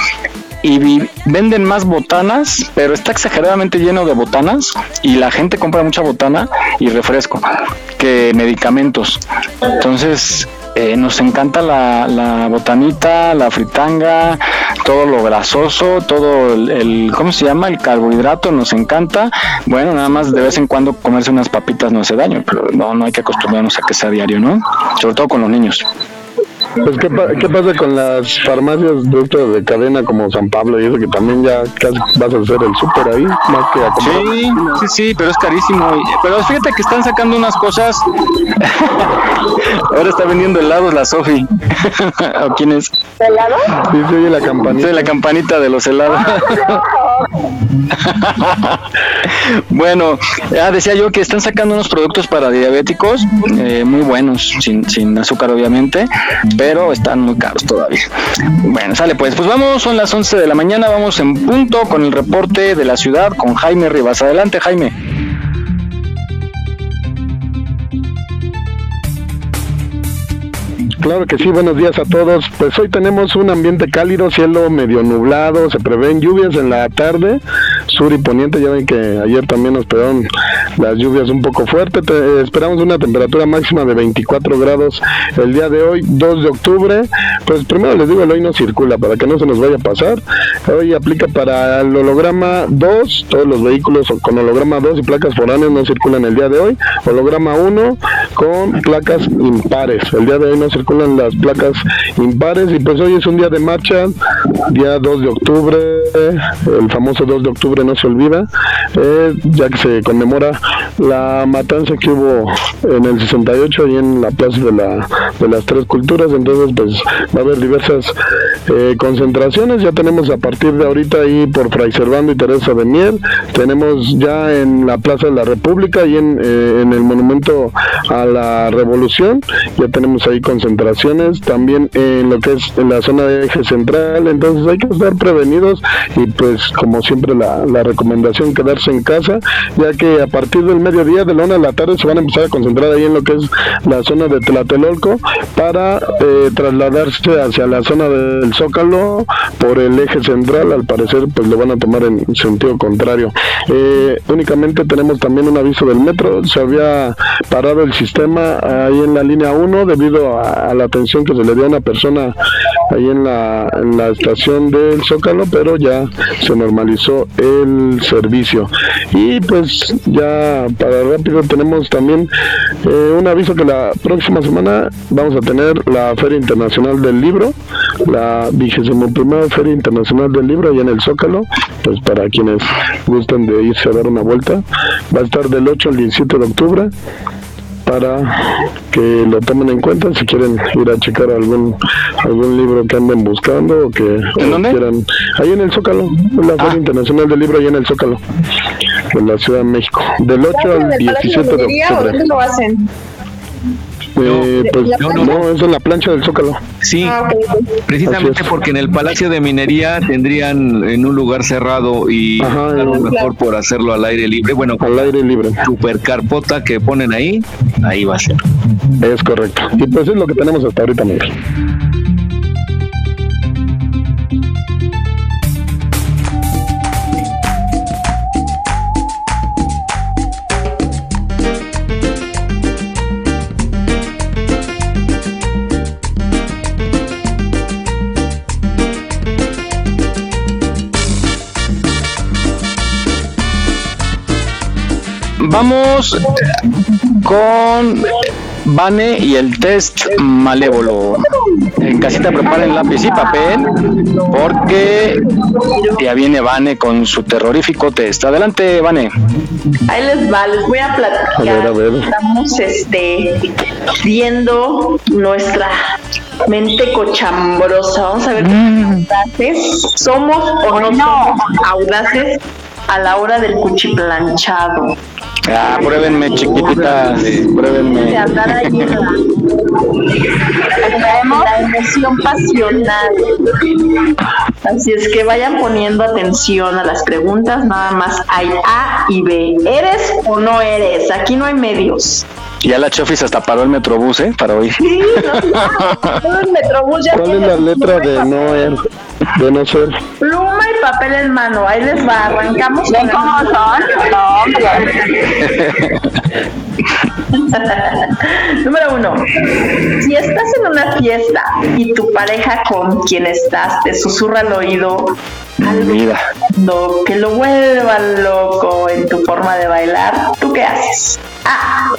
y vi- venden más botanas, pero está exageradamente lleno de botanas y la gente compra mucha botana y refresco que medicamentos. Entonces, eh, nos encanta la, la botanita, la fritanga, todo lo grasoso, todo el, el- ¿cómo se llama? El carbohidrato nos encanta. Bueno, nada más de vez en cuando comerse unas papitas no hace daño, pero no, no hay que acostumbrarnos a que sea diario, ¿no? Sobre todo con los niños. Pues, ¿qué, pa- qué pasa con las farmacias de, esto de cadena como San Pablo y eso que también ya casi vas a hacer el súper ahí, más que a comprar? Sí, sí, sí, pero es carísimo. Pero fíjate que están sacando unas cosas. Ahora está vendiendo helados la Sofi. ¿O quién es? ¿Helado? Sí, se oye la campanita. Sí, la campanita de los helados. bueno, ya decía yo que están sacando unos productos para diabéticos eh, muy buenos, sin, sin azúcar obviamente, pero están muy caros todavía. Bueno, sale pues, pues vamos, son las 11 de la mañana, vamos en punto con el reporte de la ciudad con Jaime Rivas. Adelante, Jaime. Claro que sí, buenos días a todos. Pues hoy tenemos un ambiente cálido, cielo medio nublado, se prevén lluvias en la tarde, sur y poniente. Ya ven que ayer también nos pegaron las lluvias un poco fuertes. Te- esperamos una temperatura máxima de 24 grados el día de hoy, 2 de octubre. Pues primero les digo, el hoy no circula para que no se nos vaya a pasar. Hoy aplica para el holograma 2, todos los vehículos con holograma 2 y placas foráneas no circulan el día de hoy. Holograma 1 con placas impares. El día de hoy no circulan las placas impares y pues hoy es un día de marcha, día 2 de octubre, el famoso 2 de octubre no se olvida, eh, ya que se conmemora la matanza que hubo en el 68 ahí en la Plaza de, la, de las Tres Culturas, entonces pues va a haber diversas eh, concentraciones, ya tenemos a partir de ahorita ahí por Fray Servando y Teresa de Mier, tenemos ya en la Plaza de la República y en, eh, en el Monumento a la Revolución, ya tenemos ahí concentraciones, también en lo que es en la zona de eje central, entonces hay que estar prevenidos y pues como siempre la, la recomendación quedarse en casa, ya que a partir del mediodía de la una de la tarde se van a empezar a concentrar ahí en lo que es la zona de Tlatelolco para eh, trasladarse hacia la zona del Zócalo por el eje central, al parecer pues lo van a tomar en sentido contrario. Eh, únicamente tenemos también un aviso del metro, se había parado el sistema ahí en la línea 1 debido a, a la atención que se le dio a una persona ahí en la, en la estación del Zócalo, pero ya se normalizó el servicio. Y pues ya para rápido tenemos también eh, un aviso que la próxima semana vamos a tener la Feria Internacional del Libro, la vigésimo primera Feria Internacional del Libro allá en el Zócalo, pues para quienes gusten de irse a dar una vuelta, va a estar del 8 al 17 de octubre para que lo tomen en cuenta si quieren ir a checar algún algún libro que anden buscando o que o quieran ahí en el Zócalo en la Feria Internacional del Libro ahí en el Zócalo en la Ciudad de México del 8 al 17 de octubre. dónde lo hacen? Eh, pues no, no, no. es en la plancha del Zócalo Sí, Ah, precisamente porque en el Palacio de Minería tendrían en un lugar cerrado y a lo mejor por hacerlo al aire libre. Bueno, al aire libre. Super carpota que ponen ahí, ahí va a ser. es correcto y pues es lo que tenemos hasta ahorita Miguel Vamos con Vane y el test malévolo. En casita preparen lápiz y papel porque ya viene Vane con su terrorífico test. Adelante, Vane. Ahí les va, les voy a platicar. A ver, a ver. Estamos este, viendo nuestra mente cochambrosa. Vamos a ver qué Mm. audaces somos o no, somos audaces a la hora del cuchiplanchado. Ah, pruébenme, chiquititas. Pruébenme. De andar ahí en la, en la emoción pasional. Así es que vayan poniendo atención a las preguntas, nada más hay A y B. ¿Eres o no eres? Aquí no hay medios. Ya la Chofis hasta paró el metrobús, ¿eh? Para hoy. Sí, no, todo el Metrobús ya ¿Cuál es la letra de no er, de no ser? pluma y papel en mano. Ahí les va, arrancamos con cómo son? Número uno, si estás en una fiesta y tu pareja con quien estás te susurra al oído Vida. algo que lo vuelva loco en tu forma de bailar, ¿tú qué haces? A.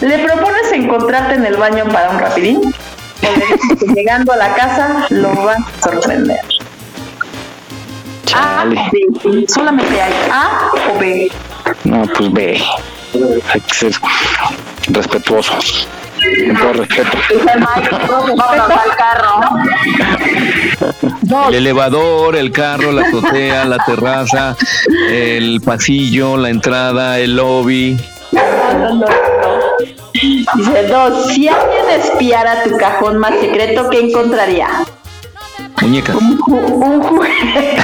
¿Le propones encontrarte en el baño para un rapidín? O le dices que llegando a la casa lo vas a sorprender. A, B. Solamente hay A o B. No, pues ve. Hay que ser respetuosos. Con todo respeto. El elevador, el carro, la azotea, la terraza, el pasillo, la entrada, el lobby. No, no, no. Dice dos. Si alguien espiara tu cajón más secreto, ¿qué encontraría? Muñecas. Un, ju- un juguete.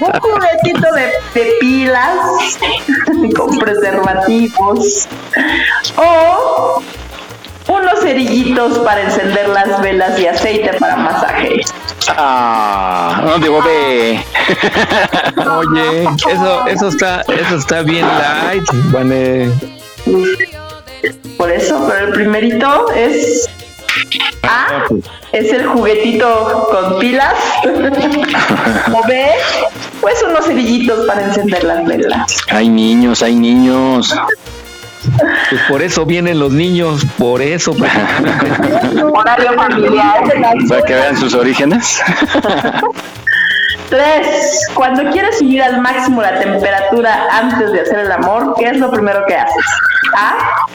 un juguetito de, de pilas con preservativos. O unos cerillitos para encender las velas y aceite para masaje. Ah, no digo ve. Oye, eso, eso está, eso está bien light, Vane. Por eso, pero el primerito es A, es el juguetito con pilas. o B, pues unos cerillitos para encender las velas. Hay niños, hay niños. Pues por eso vienen los niños, por eso. Horario familiar. Para que vean sus orígenes. Tres, cuando quieres subir al máximo la temperatura antes de hacer el amor, ¿qué es lo primero que haces? A,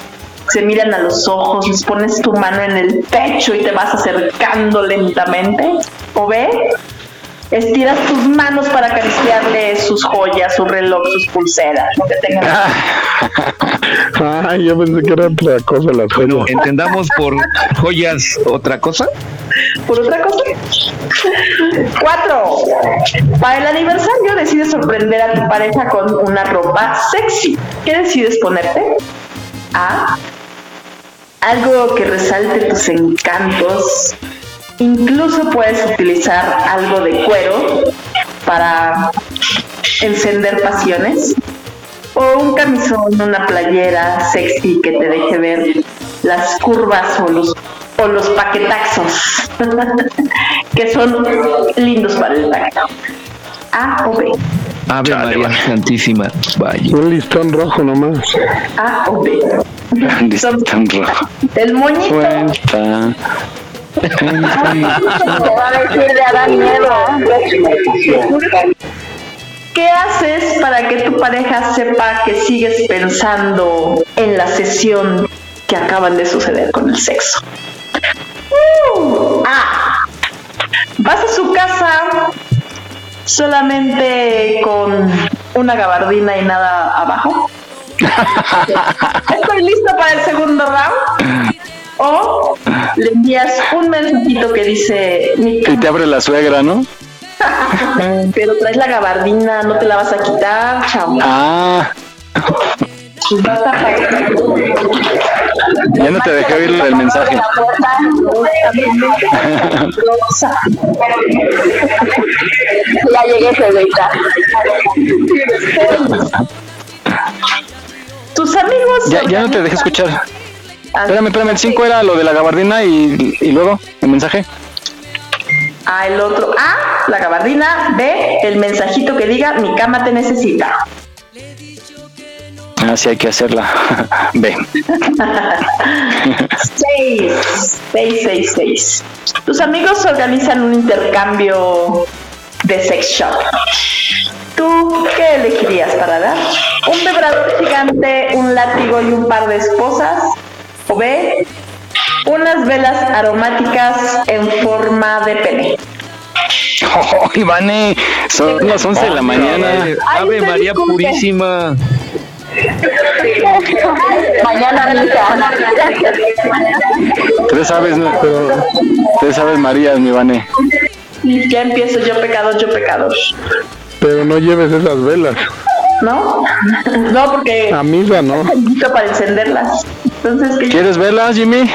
se miran a los ojos, les pones tu mano en el pecho y te vas acercando lentamente. O B, estiras tus manos para acariciarle sus joyas, su reloj, sus pulseras, lo que tengan. Ay, yo pensé que era otra cosa las Bueno, joyas. entendamos por joyas otra cosa. ¿Por otra cosa? Cuatro. Para el aniversario decides sorprender a tu pareja con una ropa sexy. ¿Qué decides ponerte? A. Algo que resalte tus encantos. Incluso puedes utilizar algo de cuero para encender pasiones. O un camisón, una playera sexy que te deje ver las curvas o los, o los paquetaxos que son lindos para el tacto. A o B. Ave María Santísima. Vaya. Un listón rojo nomás. A o B. Listón rojo. El moñito. Cuenta. ¿Qué haces para que tu pareja sepa que sigues pensando en la sesión que acaban de suceder con el sexo? Uh, A. Vas a su casa solamente con una gabardina y nada abajo. Estoy listo para el segundo round. O le envías un mensajito que dice, Y te abre la suegra, ¿no? pero traes la gabardina, no te la vas a quitar, chavo. Ah, Vas a pagar. Ya no te dejé oír el mensaje. Ya llegué, Federica. Tus amigos. Ya, ya no te dejé escuchar. Ah, Espérame, espérame, el 5 era lo de la gabardina y, y luego el mensaje. A el otro. A, la gabardina. B, el mensajito que diga mi cama te necesita. Ah, sí hay que hacerla. Ve. Seis. Seis, seis, seis. Tus amigos organizan un intercambio de sex shop. ¿Tú qué elegirías para dar? ¿Un vibrador gigante, un látigo y un par de esposas? ¿O B? unas velas aromáticas en forma de pene. Oh, Ivane, son las 11 de la mañana. Ave María Purísima. Mañana, mija. Tres aves, pero tres aves Marías, mi Ivane. Ya empiezo yo pecados, yo pecados. Pero no lleves esas velas. ¿No? No, porque A misa, ¿no? necesito para encenderlas. Entonces, ¿qué? ¿Quieres verlas, Jimmy?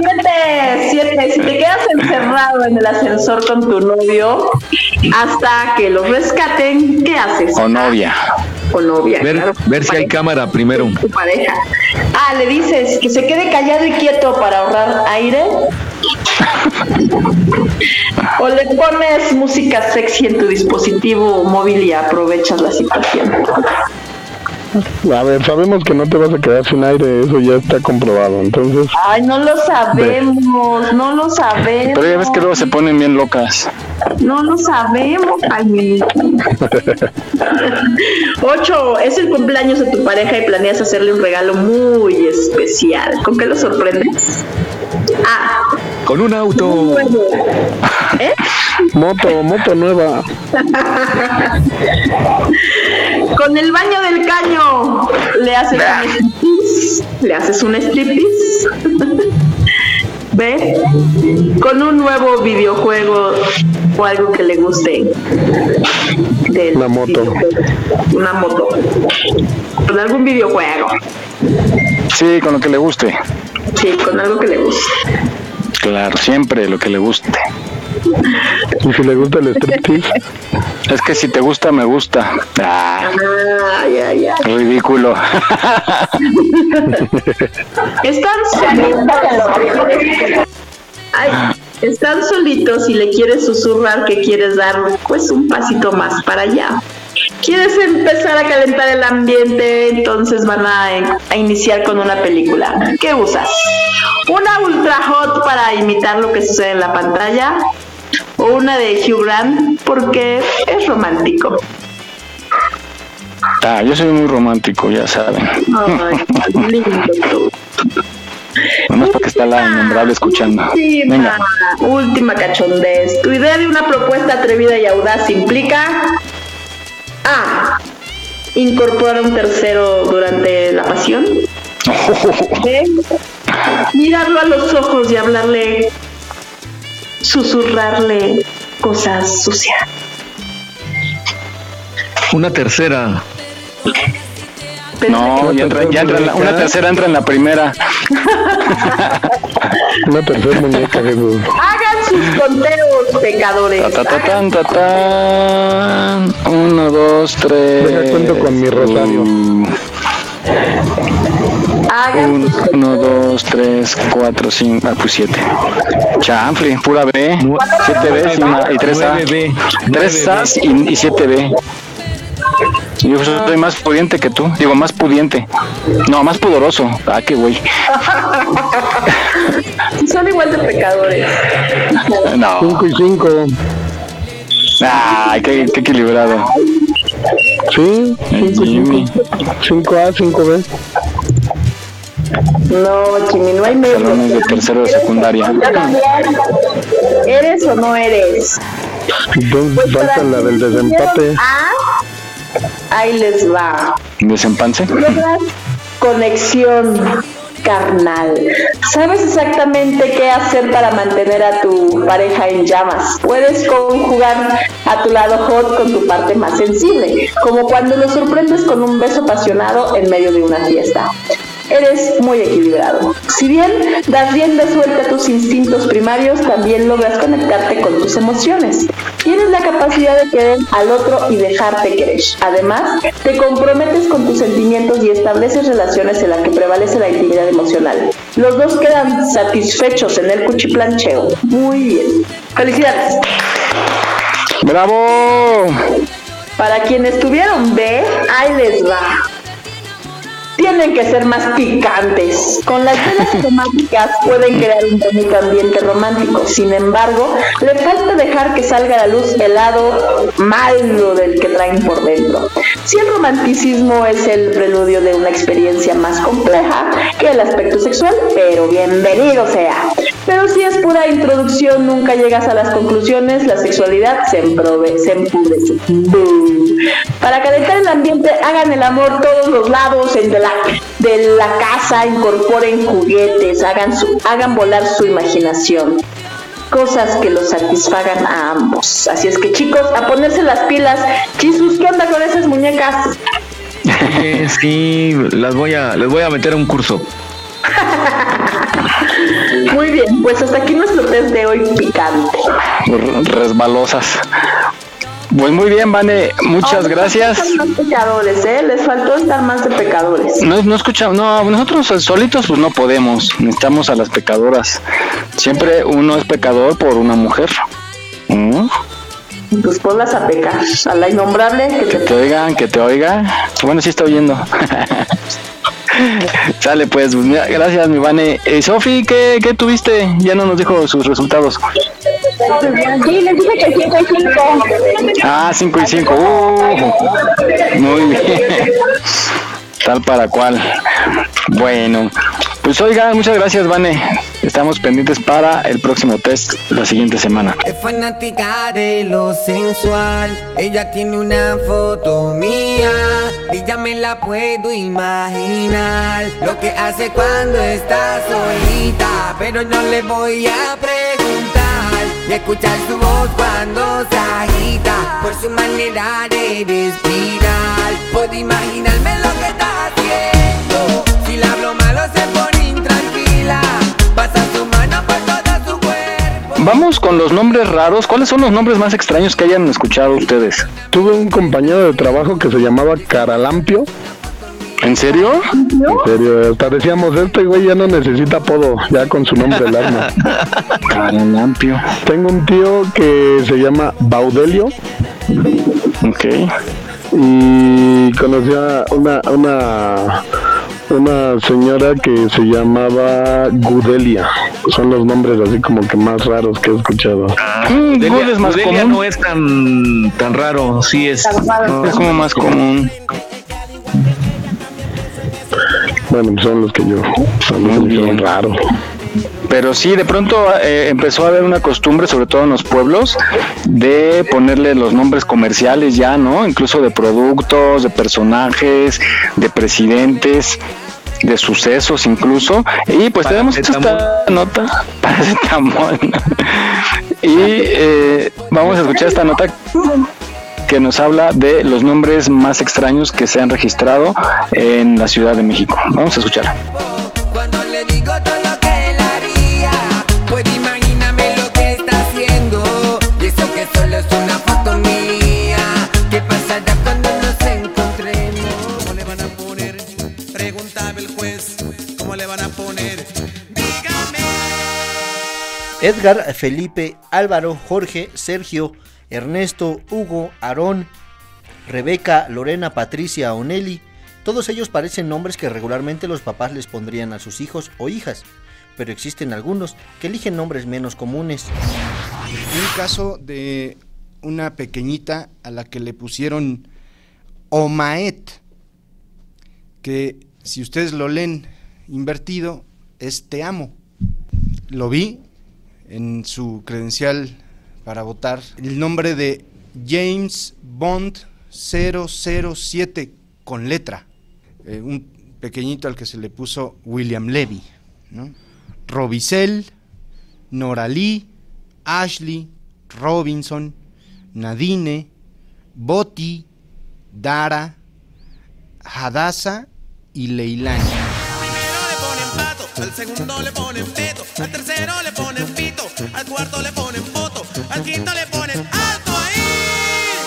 Siete, siete. Si te quedas encerrado en el ascensor con tu novio hasta que lo rescaten, ¿qué haces? O novia. O novia. Ver, claro. ver si hay cámara primero. tu pareja. Ah, le dices que se quede callado y quieto para ahorrar aire. o le pones música sexy en tu dispositivo móvil y aprovechas la situación. A ver, sabemos que no te vas a quedar sin aire, eso ya está comprobado. Entonces, Ay, no lo sabemos, no lo sabemos. Pero ya ves que luego se ponen bien locas. No lo sabemos, Jaime. Ocho, es el cumpleaños de tu pareja y planeas hacerle un regalo muy especial. ¿Con qué lo sorprendes? Ah, Con un auto. ¿eh? moto, moto nueva. Con el baño del caño le haces un striptease. Le haces un striptease. ¿Ve? Con un nuevo videojuego o algo que le guste. Del Una moto. Una moto. Con algún videojuego. Sí, con lo que le guste. Sí, con algo que le guste. Claro, siempre lo que le guste. Y si le gusta el striptease, Es que si te gusta, me gusta. Ah, Ay, ay, ay. ridículo. Están solitos. Ay, están solitos y le quieres susurrar que quieres dar pues un pasito más para allá. Quieres empezar a calentar el ambiente, entonces van a, a iniciar con una película. ¿Qué usas? ¿Una ultra hot para imitar lo que sucede en la pantalla? ¿O una de Hugh Grant porque es romántico? Ah, yo soy muy romántico, ya saben. Ay, lindo tú. Nomás porque está la innombrable escuchando. Última, Venga. última cachondez. Tu idea de una propuesta atrevida y audaz implica A. Incorporar un tercero durante la pasión. B. Mirarlo a los ojos y hablarle, susurrarle cosas sucias. Una tercera. No, ya entra, ya entra una tercera entra en la primera. una tercera muñeca, Jesús. Hagan sus conteos, pecadores. Ta, ta, ta, ta, ta, Uno, dos, tres. Venga, cuento con mi rosario. Mm. 1, 2, 3, 4, 5, ah, pues 7. Chanfle, pura B. 7B y 3A. 3A y 7B. Yo soy más pudiente que tú. Digo, más pudiente. No, más pudoroso. Ah, qué güey. Son igual de pecadores. No. 5 y 5. Ay, qué, qué equilibrado. Sí, 5 5. 5A, 5B. No, Jimmy, no hay medio. Salones de tercero de secundaria. ¿Eres o no eres? Entonces falta la del desempate. Ah, ahí les va. ¿Desempance? Conexión carnal. ¿Sabes exactamente qué hacer para mantener a tu pareja en llamas? Puedes conjugar a tu lado hot con tu parte más sensible, como cuando lo sorprendes con un beso apasionado en medio de una fiesta. Eres muy equilibrado. Si bien das rienda suelta a tus instintos primarios, también logras conectarte con tus emociones. Tienes la capacidad de querer al otro y dejarte querer. Además, te comprometes con tus sentimientos y estableces relaciones en las que prevalece la intimidad emocional. Los dos quedan satisfechos en el cuchiplancheo. Muy bien. Felicidades. ¡Bravo! Para quienes tuvieron B, ahí les va. Tienen que ser más picantes. Con las velas aromáticas pueden crear un bonito ambiente romántico. Sin embargo, le falta dejar que salga a la luz el lado malo del que traen por dentro. Si el romanticismo es el preludio de una experiencia más compleja que el aspecto sexual, pero bienvenido sea. Pero si es pura introducción, nunca llegas a las conclusiones, la sexualidad se, emprove, se empudece. Boom. Para calentar el ambiente, hagan el amor todos los lados de la, de la casa, incorporen juguetes, hagan, su, hagan volar su imaginación cosas que los satisfagan a ambos. Así es que chicos, a ponerse las pilas. Chisus, ¿qué onda con esas muñecas? Sí, las voy a, les voy a meter a un curso. Bien, pues hasta aquí nuestro test de hoy picante. Resbalosas. Pues muy bien, Vane, muchas gracias. Más pecadores, ¿eh? Les faltó estar más de pecadores. No, no escuchamos, no, nosotros solitos pues no podemos, necesitamos a las pecadoras. Siempre uno es pecador por una mujer. ¿Mm? Pues ponlas a pecar, a la innombrable que Que te oigan, que te oiga. Bueno, sí está oyendo. Sale pues, pues, gracias mi Vane. Eh, Sofi, ¿qué, ¿qué tuviste? Ya no nos dijo sus resultados. Sí, les dije que 5 y 5. Ah, 5 y 5. muy bien. Tal para cual. Bueno, pues oigan, muchas gracias, Vane. Estamos pendientes para el próximo test la siguiente semana. Es fanática de lo sensual. Ella tiene una foto mía. Y ya me la puedo imaginar. Lo que hace cuando está solita. Pero no le voy a preguntar. Y escuchar su voz cuando se agita. Por su manera de respirar. Puedo imaginarme lo que está Vamos con los nombres raros. ¿Cuáles son los nombres más extraños que hayan escuchado ustedes? Tuve un compañero de trabajo que se llamaba Caralampio. ¿En serio? En serio, hasta decíamos, este güey ya no necesita apodo, ya con su nombre el arma. Caralampio. Tengo un tío que se llama Baudelio. Ok. Y conocí a una, una, una señora que se llamaba Gudelia. Son los nombres así como que más raros que he escuchado. Mm, Delia, Google es más común. no es tan, tan raro, sí es. Es como más común. Bueno, son los que yo, son los que son raros. Pero sí, de pronto eh, empezó a haber una costumbre, sobre todo en los pueblos, de ponerle los nombres comerciales ya, ¿no? Incluso de productos, de personajes, de presidentes, de sucesos incluso. Y pues tenemos esta nota, paracetamol. y eh, vamos a escuchar esta nota que nos habla de los nombres más extraños que se han registrado en la Ciudad de México. Vamos a escucharla. Cuando le digo todo Edgar, Felipe, Álvaro, Jorge, Sergio, Ernesto, Hugo, Aarón, Rebeca, Lorena, Patricia o Nelly, todos ellos parecen nombres que regularmente los papás les pondrían a sus hijos o hijas, pero existen algunos que eligen nombres menos comunes. Un caso de una pequeñita a la que le pusieron Omaet, que si ustedes lo leen invertido es Te amo. Lo vi en su credencial para votar. El nombre de James Bond 007 con letra. Eh, un pequeñito al que se le puso William Levy. ¿no? Robicel, Noralí, Ashley, Robinson, Nadine, Boti, Dara, Hadassah y Leilani. Al segundo le ponen peto, al tercero le ponen pito, al cuarto le ponen foto, al quinto le ponen alto ahí.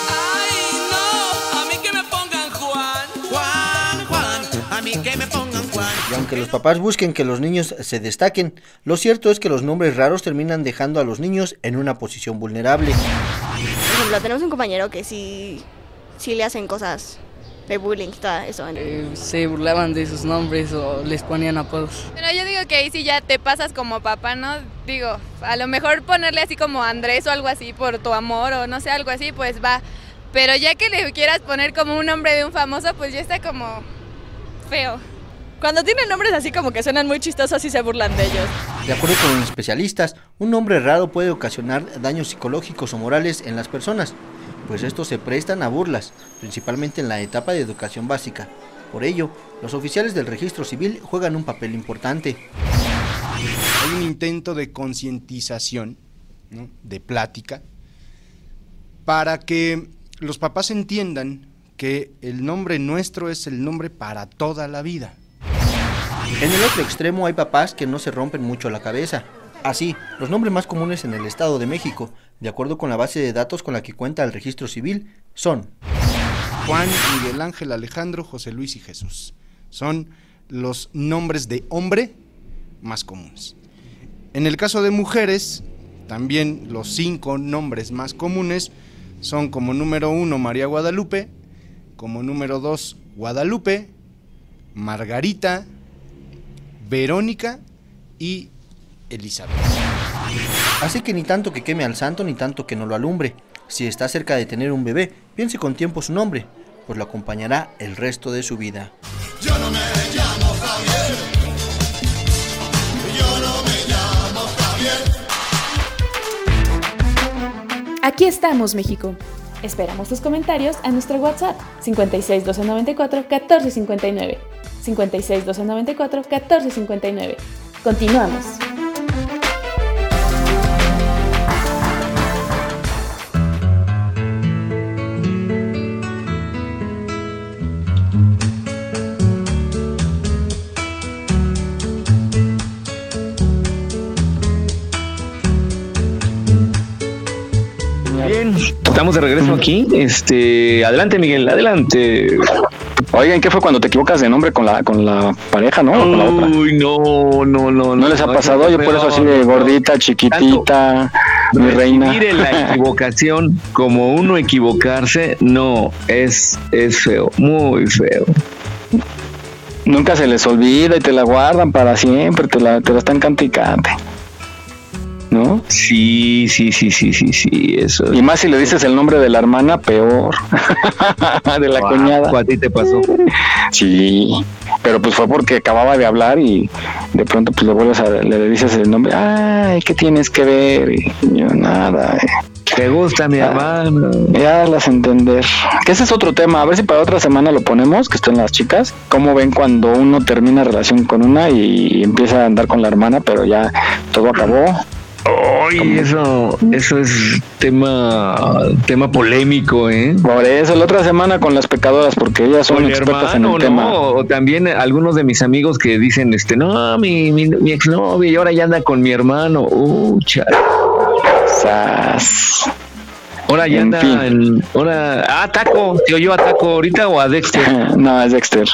Ay, no, a mí que me pongan Juan, Juan, Juan, a mí que me pongan Juan. Y aunque los papás busquen que los niños se destaquen, lo cierto es que los nombres raros terminan dejando a los niños en una posición vulnerable. Por ejemplo, tenemos un compañero que sí, sí le hacen cosas de bullying y todo eso. se burlaban de sus nombres o les ponían apodos. Pero yo digo que ahí sí ya te pasas como papá, ¿no? Digo, a lo mejor ponerle así como Andrés o algo así por tu amor o no sé, algo así, pues va. Pero ya que le quieras poner como un nombre de un famoso, pues ya está como feo. Cuando tienen nombres así como que suenan muy chistosos y se burlan de ellos. De acuerdo con los especialistas, un nombre raro puede ocasionar daños psicológicos o morales en las personas, pues estos se prestan a burlas, principalmente en la etapa de educación básica. Por ello, los oficiales del registro civil juegan un papel importante. Hay un intento de concientización, ¿no? de plática, para que los papás entiendan que el nombre nuestro es el nombre para toda la vida. En el otro extremo hay papás que no se rompen mucho la cabeza. Así, los nombres más comunes en el Estado de México, de acuerdo con la base de datos con la que cuenta el registro civil, son Juan, Miguel Ángel, Alejandro, José Luis y Jesús. Son los nombres de hombre más comunes. En el caso de mujeres, también los cinco nombres más comunes son como número uno María Guadalupe, como número dos Guadalupe, Margarita, Verónica y Elizabeth. Así que ni tanto que queme al santo ni tanto que no lo alumbre. Si está cerca de tener un bebé, piense con tiempo su nombre, pues lo acompañará el resto de su vida. Yo no me llamo Javier. Yo no me llamo Javier. Aquí estamos, México. Esperamos tus comentarios a nuestro WhatsApp 56 294 1459. 56 294 1459. Continuamos. Estamos de regreso aquí. Este, adelante, Miguel, adelante. Oigan, ¿qué fue cuando te equivocas de nombre con la con la pareja, no? Uy, no, no, no. ¿No les ha pasado? Yo por eso así de gordita, chiquitita, mi reina. Mire la equivocación como uno equivocarse, no, es, es feo, muy feo. Nunca se les olvida y te la guardan para siempre, te la, te la están canticante. ¿No? Sí, sí, sí, sí, sí, sí, eso. Y más si le dices el nombre de la hermana, peor. de la Guau, cuñada. ¿A ti te pasó? Sí, pero pues fue porque acababa de hablar y de pronto pues le vuelves a, le dices el nombre, ay, ¿qué tienes que ver? Y yo, nada. eh. ¿Te gusta mi hermano? Ya las entender. Que ese es otro tema, a ver si para otra semana lo ponemos, que estén las chicas. ¿Cómo ven cuando uno termina relación con una y empieza a andar con la hermana, pero ya todo acabó? Ay, eso, eso es tema, tema polémico, ¿eh? Por eso, la otra semana con las pecadoras, porque ellas son expertas en el tema. ¿no? O también algunos de mis amigos que dicen, este, no, mi, mi, mi exnovia y ahora ya anda con mi hermano. Uh. Sas. Ahora ya En anda fin. en, ahora, ah, Taco, ¿te oyó a Taco ahorita o a Dexter? no, es Dexter.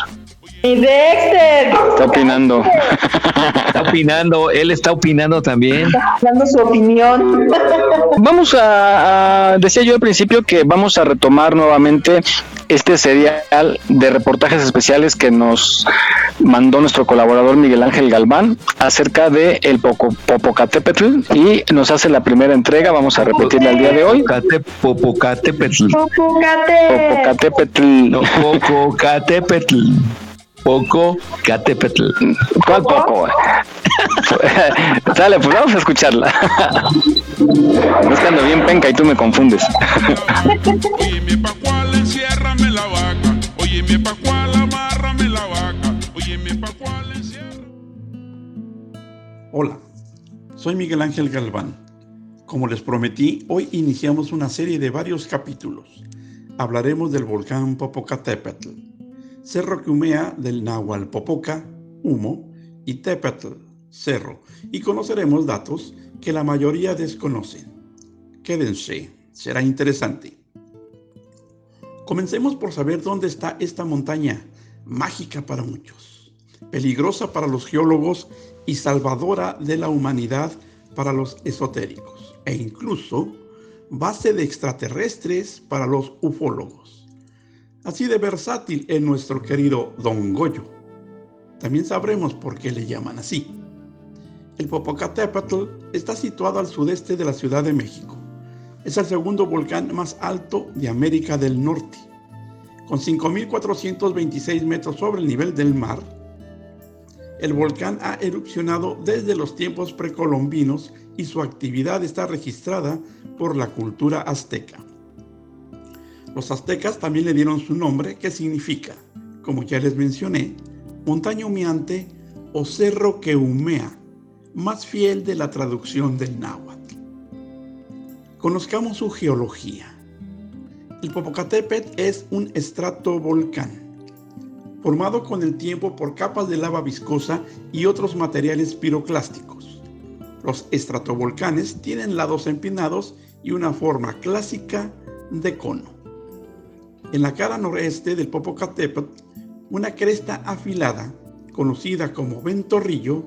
Y Dexter. Está opinando. Está opinando, él está opinando también. Dando su opinión. Vamos a, a- decía yo al principio que vamos a retomar nuevamente este serial de reportajes especiales que nos mandó nuestro colaborador Miguel Ángel Galván acerca de el Poco- Popocatépetl y nos hace la primera entrega, vamos a repetirla el día de hoy. Popocatépetl. Popocatépetl. No, Popocatépetl. Popocatépetl. ¿Cuál poco? Dale, pues vamos a escucharla. No es que ando bien penca y tú me confundes. Óyeme, Pascual, enciérrame la vaca. Amárrame la enciérrame. Hola, soy Miguel Ángel Galván. Como les prometí, hoy iniciamos una serie de varios capítulos. Hablaremos del volcán Popocatépetl, cerro que humea del náhuatl Popoca, humo, y Tépetl, cerro, y conoceremos datos que la mayoría desconocen. Quédense, será interesante. Comencemos por saber dónde está esta montaña, mágica para muchos, peligrosa para los geólogos y salvadora de la humanidad para los esotéricos, e incluso base de extraterrestres para los ufólogos. Así de versátil es nuestro querido Don Goyo. También sabremos por qué le llaman así. El Popocatépetl está situado al sudeste de la Ciudad de México, es el segundo volcán más alto de América del Norte. Con 5.426 metros sobre el nivel del mar, el volcán ha erupcionado desde los tiempos precolombinos y su actividad está registrada por la cultura azteca. Los aztecas también le dieron su nombre que significa, como ya les mencioné, montaña humeante o cerro que humea, más fiel de la traducción del náhuatl. Conozcamos su geología. El Popocatépetl es un estratovolcán, formado con el tiempo por capas de lava viscosa y otros materiales piroclásticos. Los estratovolcanes tienen lados empinados y una forma clásica de cono. En la cara noreste del Popocatépetl, una cresta afilada, conocida como Ventorrillo,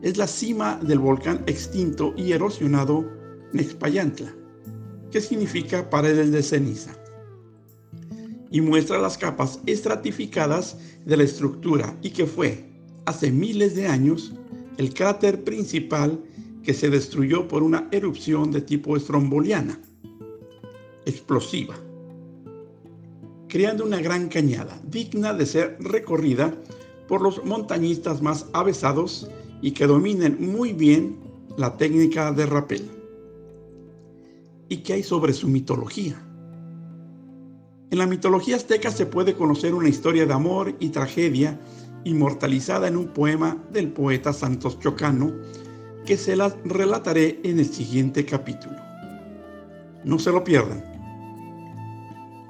es la cima del volcán extinto y erosionado Nexpayantla, que significa paredes de ceniza, y muestra las capas estratificadas de la estructura y que fue, hace miles de años, el cráter principal que se destruyó por una erupción de tipo estromboliana, explosiva creando una gran cañada, digna de ser recorrida por los montañistas más avesados y que dominen muy bien la técnica de rapel. ¿Y qué hay sobre su mitología? En la mitología azteca se puede conocer una historia de amor y tragedia inmortalizada en un poema del poeta Santos Chocano que se las relataré en el siguiente capítulo. No se lo pierdan.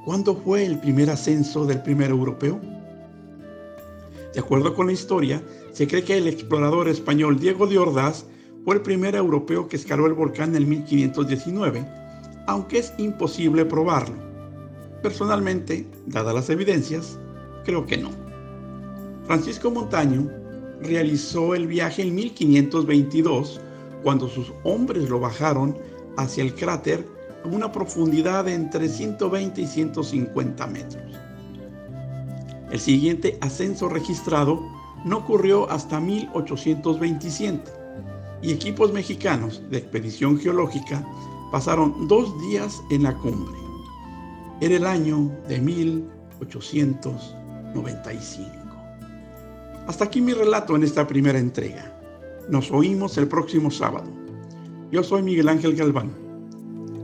¿Cuándo fue el primer ascenso del primer europeo? De acuerdo con la historia, se cree que el explorador español Diego de Ordaz fue el primer europeo que escaló el volcán en 1519, aunque es imposible probarlo. Personalmente, dadas las evidencias, creo que no. Francisco Montaño realizó el viaje en 1522 cuando sus hombres lo bajaron hacia el cráter una profundidad de entre 120 y 150 metros. El siguiente ascenso registrado no ocurrió hasta 1827 y equipos mexicanos de expedición geológica pasaron dos días en la cumbre. Era el año de 1895. Hasta aquí mi relato en esta primera entrega. Nos oímos el próximo sábado. Yo soy Miguel Ángel Galván.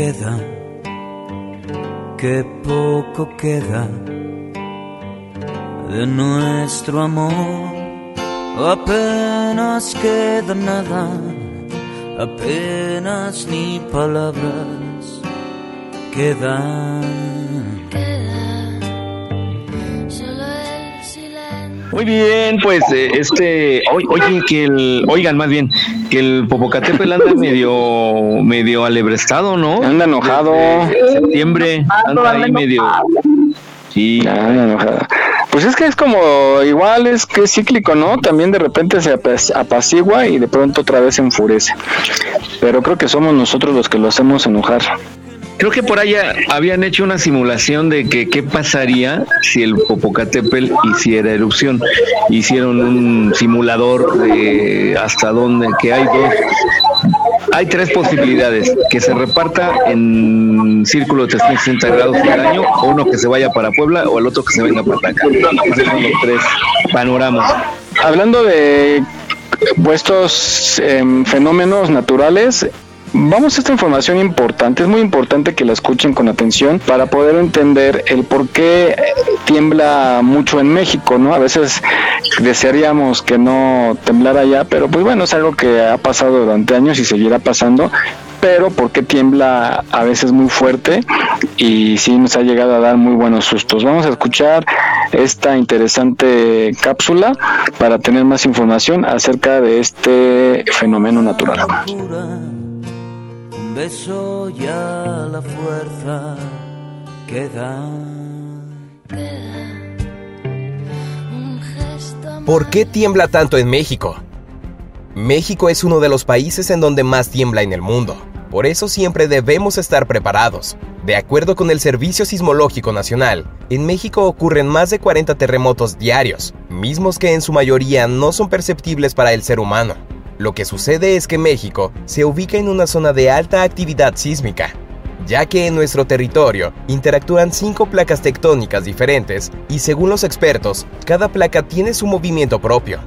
Queda, qué poco queda de nuestro amor. Apenas queda nada, apenas ni palabras quedan. Muy bien, pues eh, este, oye, que el, oigan más bien, que el Popocatépetl anda medio, medio alebrestado, ¿no? Anda enojado. septiembre, anda ahí medio. Sí. Anda enojado. Pues es que es como, igual es que es cíclico, ¿no? También de repente se apacigua y de pronto otra vez se enfurece. Pero creo que somos nosotros los que lo hacemos enojar. Creo que por allá habían hecho una simulación de que qué pasaría si el Popocatépetl hiciera erupción. Hicieron un simulador de hasta dónde, que hay dos, hay tres posibilidades, que se reparta en círculo de 360 grados al año, o uno que se vaya para Puebla o el otro que se venga para acá. Esos son los tres panoramas. Hablando de estos em, fenómenos naturales, Vamos a esta información importante, es muy importante que la escuchen con atención para poder entender el por qué tiembla mucho en México, ¿no? A veces desearíamos que no temblara allá, pero pues bueno, es algo que ha pasado durante años y seguirá pasando pero porque tiembla a veces muy fuerte y sí nos ha llegado a dar muy buenos sustos. Vamos a escuchar esta interesante cápsula para tener más información acerca de este fenómeno natural. Beso ya la fuerza que. ¿Por qué tiembla tanto en México? México es uno de los países en donde más tiembla en el mundo. Por eso siempre debemos estar preparados. De acuerdo con el Servicio Sismológico Nacional, en México ocurren más de 40 terremotos diarios, mismos que en su mayoría no son perceptibles para el ser humano. Lo que sucede es que México se ubica en una zona de alta actividad sísmica, ya que en nuestro territorio interactúan cinco placas tectónicas diferentes y según los expertos, cada placa tiene su movimiento propio.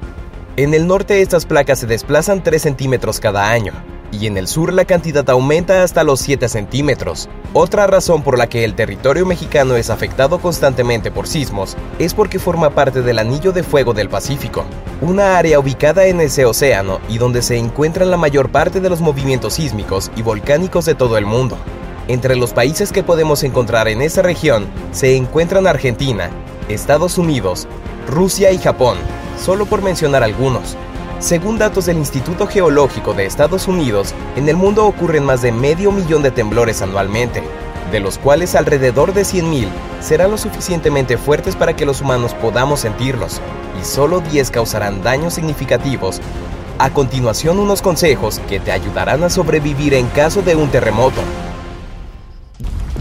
En el norte estas placas se desplazan 3 centímetros cada año, y en el sur la cantidad aumenta hasta los 7 centímetros. Otra razón por la que el territorio mexicano es afectado constantemente por sismos es porque forma parte del Anillo de Fuego del Pacífico, una área ubicada en ese océano y donde se encuentran la mayor parte de los movimientos sísmicos y volcánicos de todo el mundo. Entre los países que podemos encontrar en esa región se encuentran Argentina, Estados Unidos, Rusia y Japón, solo por mencionar algunos. Según datos del Instituto Geológico de Estados Unidos, en el mundo ocurren más de medio millón de temblores anualmente, de los cuales alrededor de 100.000 serán lo suficientemente fuertes para que los humanos podamos sentirlos, y solo 10 causarán daños significativos. A continuación unos consejos que te ayudarán a sobrevivir en caso de un terremoto.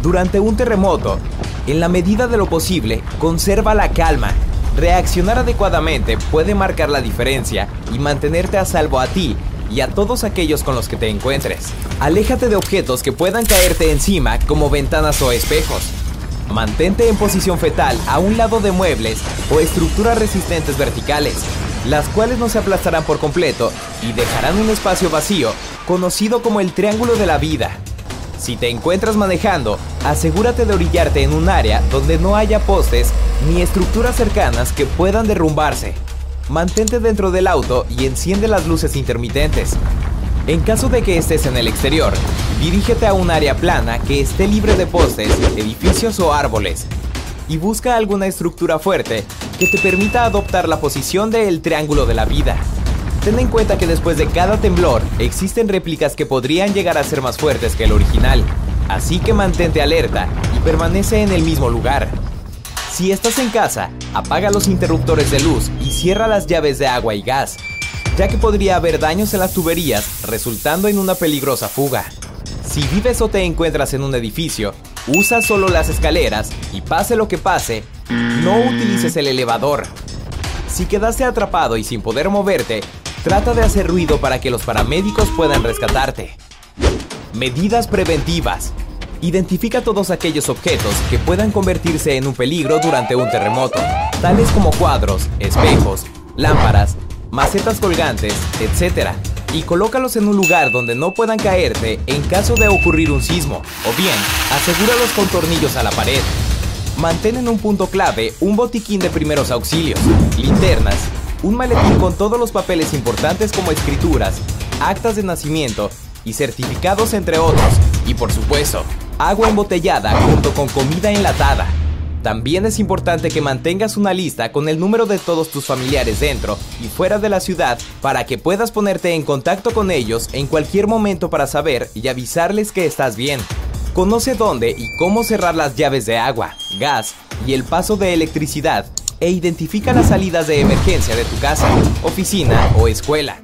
Durante un terremoto, en la medida de lo posible, conserva la calma. Reaccionar adecuadamente puede marcar la diferencia y mantenerte a salvo a ti y a todos aquellos con los que te encuentres. Aléjate de objetos que puedan caerte encima como ventanas o espejos. Mantente en posición fetal a un lado de muebles o estructuras resistentes verticales, las cuales no se aplastarán por completo y dejarán un espacio vacío conocido como el triángulo de la vida. Si te encuentras manejando, asegúrate de orillarte en un área donde no haya postes ni estructuras cercanas que puedan derrumbarse. Mantente dentro del auto y enciende las luces intermitentes. En caso de que estés en el exterior, dirígete a un área plana que esté libre de postes, edificios o árboles y busca alguna estructura fuerte que te permita adoptar la posición del triángulo de la vida. Ten en cuenta que después de cada temblor existen réplicas que podrían llegar a ser más fuertes que el original, así que mantente alerta y permanece en el mismo lugar. Si estás en casa, apaga los interruptores de luz y cierra las llaves de agua y gas, ya que podría haber daños en las tuberías resultando en una peligrosa fuga. Si vives o te encuentras en un edificio, usa solo las escaleras y pase lo que pase, no utilices el elevador. Si quedaste atrapado y sin poder moverte, Trata de hacer ruido para que los paramédicos puedan rescatarte. Medidas preventivas. Identifica todos aquellos objetos que puedan convertirse en un peligro durante un terremoto, tales como cuadros, espejos, lámparas, macetas colgantes, etc. Y colócalos en un lugar donde no puedan caerte en caso de ocurrir un sismo, o bien, asegúralos con tornillos a la pared. Mantén en un punto clave un botiquín de primeros auxilios, linternas, un maletín con todos los papeles importantes como escrituras, actas de nacimiento y certificados entre otros, y por supuesto, agua embotellada junto con comida enlatada. También es importante que mantengas una lista con el número de todos tus familiares dentro y fuera de la ciudad para que puedas ponerte en contacto con ellos en cualquier momento para saber y avisarles que estás bien. Conoce dónde y cómo cerrar las llaves de agua, gas y el paso de electricidad e identifica las salidas de emergencia de tu casa, oficina o escuela.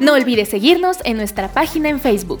No olvides seguirnos en nuestra página en Facebook.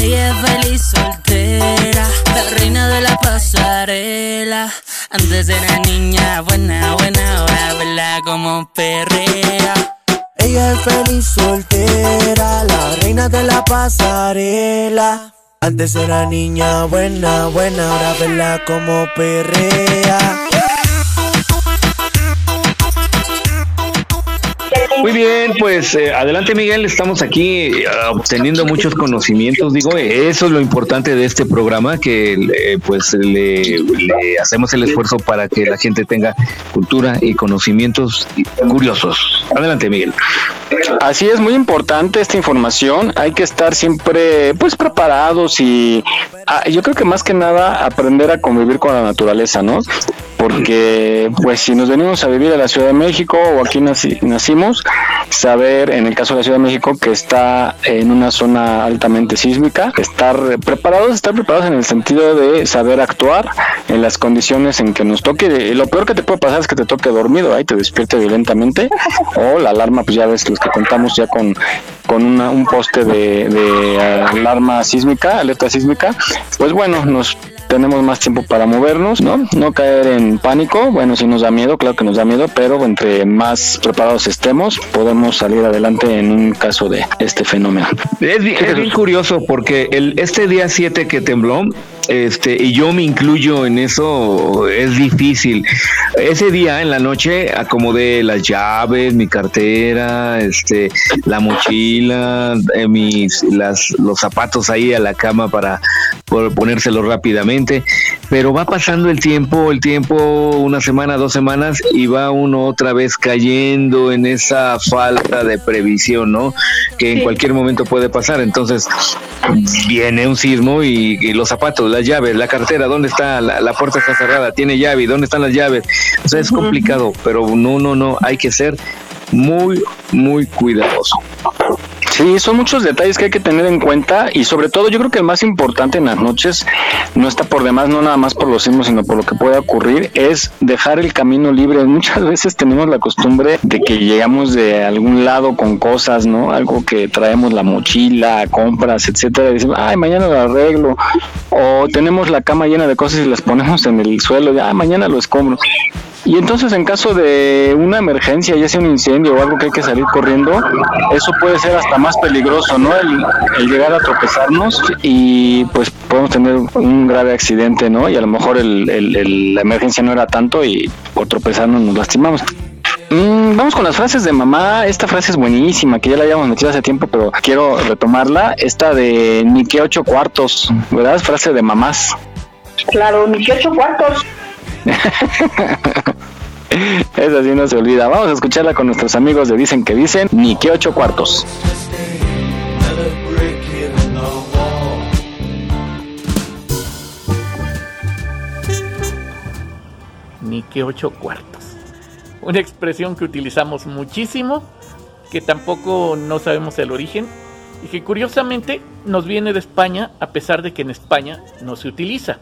Ella es feliz soltera, la reina de la pasarela. Antes era niña buena, buena, ahora vela como perrea. Ella es feliz soltera, la reina de la pasarela. Antes era niña buena, buena, ahora verla como perrea. Muy bien, pues eh, adelante Miguel, estamos aquí eh, obteniendo muchos conocimientos, digo, eso es lo importante de este programa, que eh, pues le, le hacemos el esfuerzo para que la gente tenga cultura y conocimientos curiosos. Adelante Miguel. Así es, muy importante esta información. Hay que estar siempre, pues, preparados y ah, yo creo que más que nada aprender a convivir con la naturaleza, ¿no? Porque, pues, si nos venimos a vivir a la Ciudad de México o aquí naci- nacimos, saber, en el caso de la Ciudad de México, que está en una zona altamente sísmica, estar preparados, estar preparados en el sentido de saber actuar en las condiciones en que nos toque. Lo peor que te puede pasar es que te toque dormido, ahí te despierte violentamente, o la alarma, pues ya ves los que contamos ya con, con una- un poste de, de alarma sísmica, alerta sísmica, pues bueno, nos tenemos más tiempo para movernos, ¿no? No caer en pánico, bueno, si nos da miedo, claro que nos da miedo, pero entre más preparados estemos, podemos salir adelante en un caso de este fenómeno. Es, bi- es bien curioso porque el, este día 7 que tembló, este, y yo me incluyo en eso, es difícil. Ese día en la noche acomodé las llaves, mi cartera, este, la mochila, eh, mis, las, los zapatos ahí a la cama para por ponérselos rápidamente. Pero va pasando el tiempo, el tiempo, una semana, dos semanas, y va uno otra vez cayendo en esa falta de previsión, ¿no? Que en cualquier momento puede pasar. Entonces, viene un sismo y, y los zapatos, las llaves, la cartera, ¿dónde está? La, la puerta está cerrada, tiene llave, ¿dónde están las llaves? O sea, es complicado, pero no, no, no, hay que ser muy, muy cuidadoso. Sí, son muchos detalles que hay que tener en cuenta y sobre todo yo creo que el más importante en las noches no está por demás, no nada más por los sismos, sino por lo que pueda ocurrir, es dejar el camino libre. Muchas veces tenemos la costumbre de que llegamos de algún lado con cosas, ¿no? Algo que traemos la mochila, compras, etcétera, y decimos, ay, mañana lo arreglo. O tenemos la cama llena de cosas y las ponemos en el suelo, y, ah, mañana lo escombro. Y entonces en caso de una emergencia, ya sea un incendio o algo que hay que salir corriendo, eso puede ser hasta más peligroso, ¿no? El, llegar a tropezarnos y pues podemos tener un grave accidente, ¿no? Y a lo mejor el, la emergencia no era tanto y por tropezarnos nos lastimamos. Mm, vamos con las frases de mamá. Esta frase es buenísima, que ya la habíamos metido hace tiempo, pero quiero retomarla. Esta de ni que ocho cuartos, ¿verdad? Frase de mamás. Claro, ni que ocho cuartos. Esa sí no se olvida. Vamos a escucharla con nuestros amigos de Dicen que Dicen, ni que ocho cuartos. Ni que ocho cuartos. Una expresión que utilizamos muchísimo, que tampoco no sabemos el origen y que curiosamente nos viene de España a pesar de que en España no se utiliza.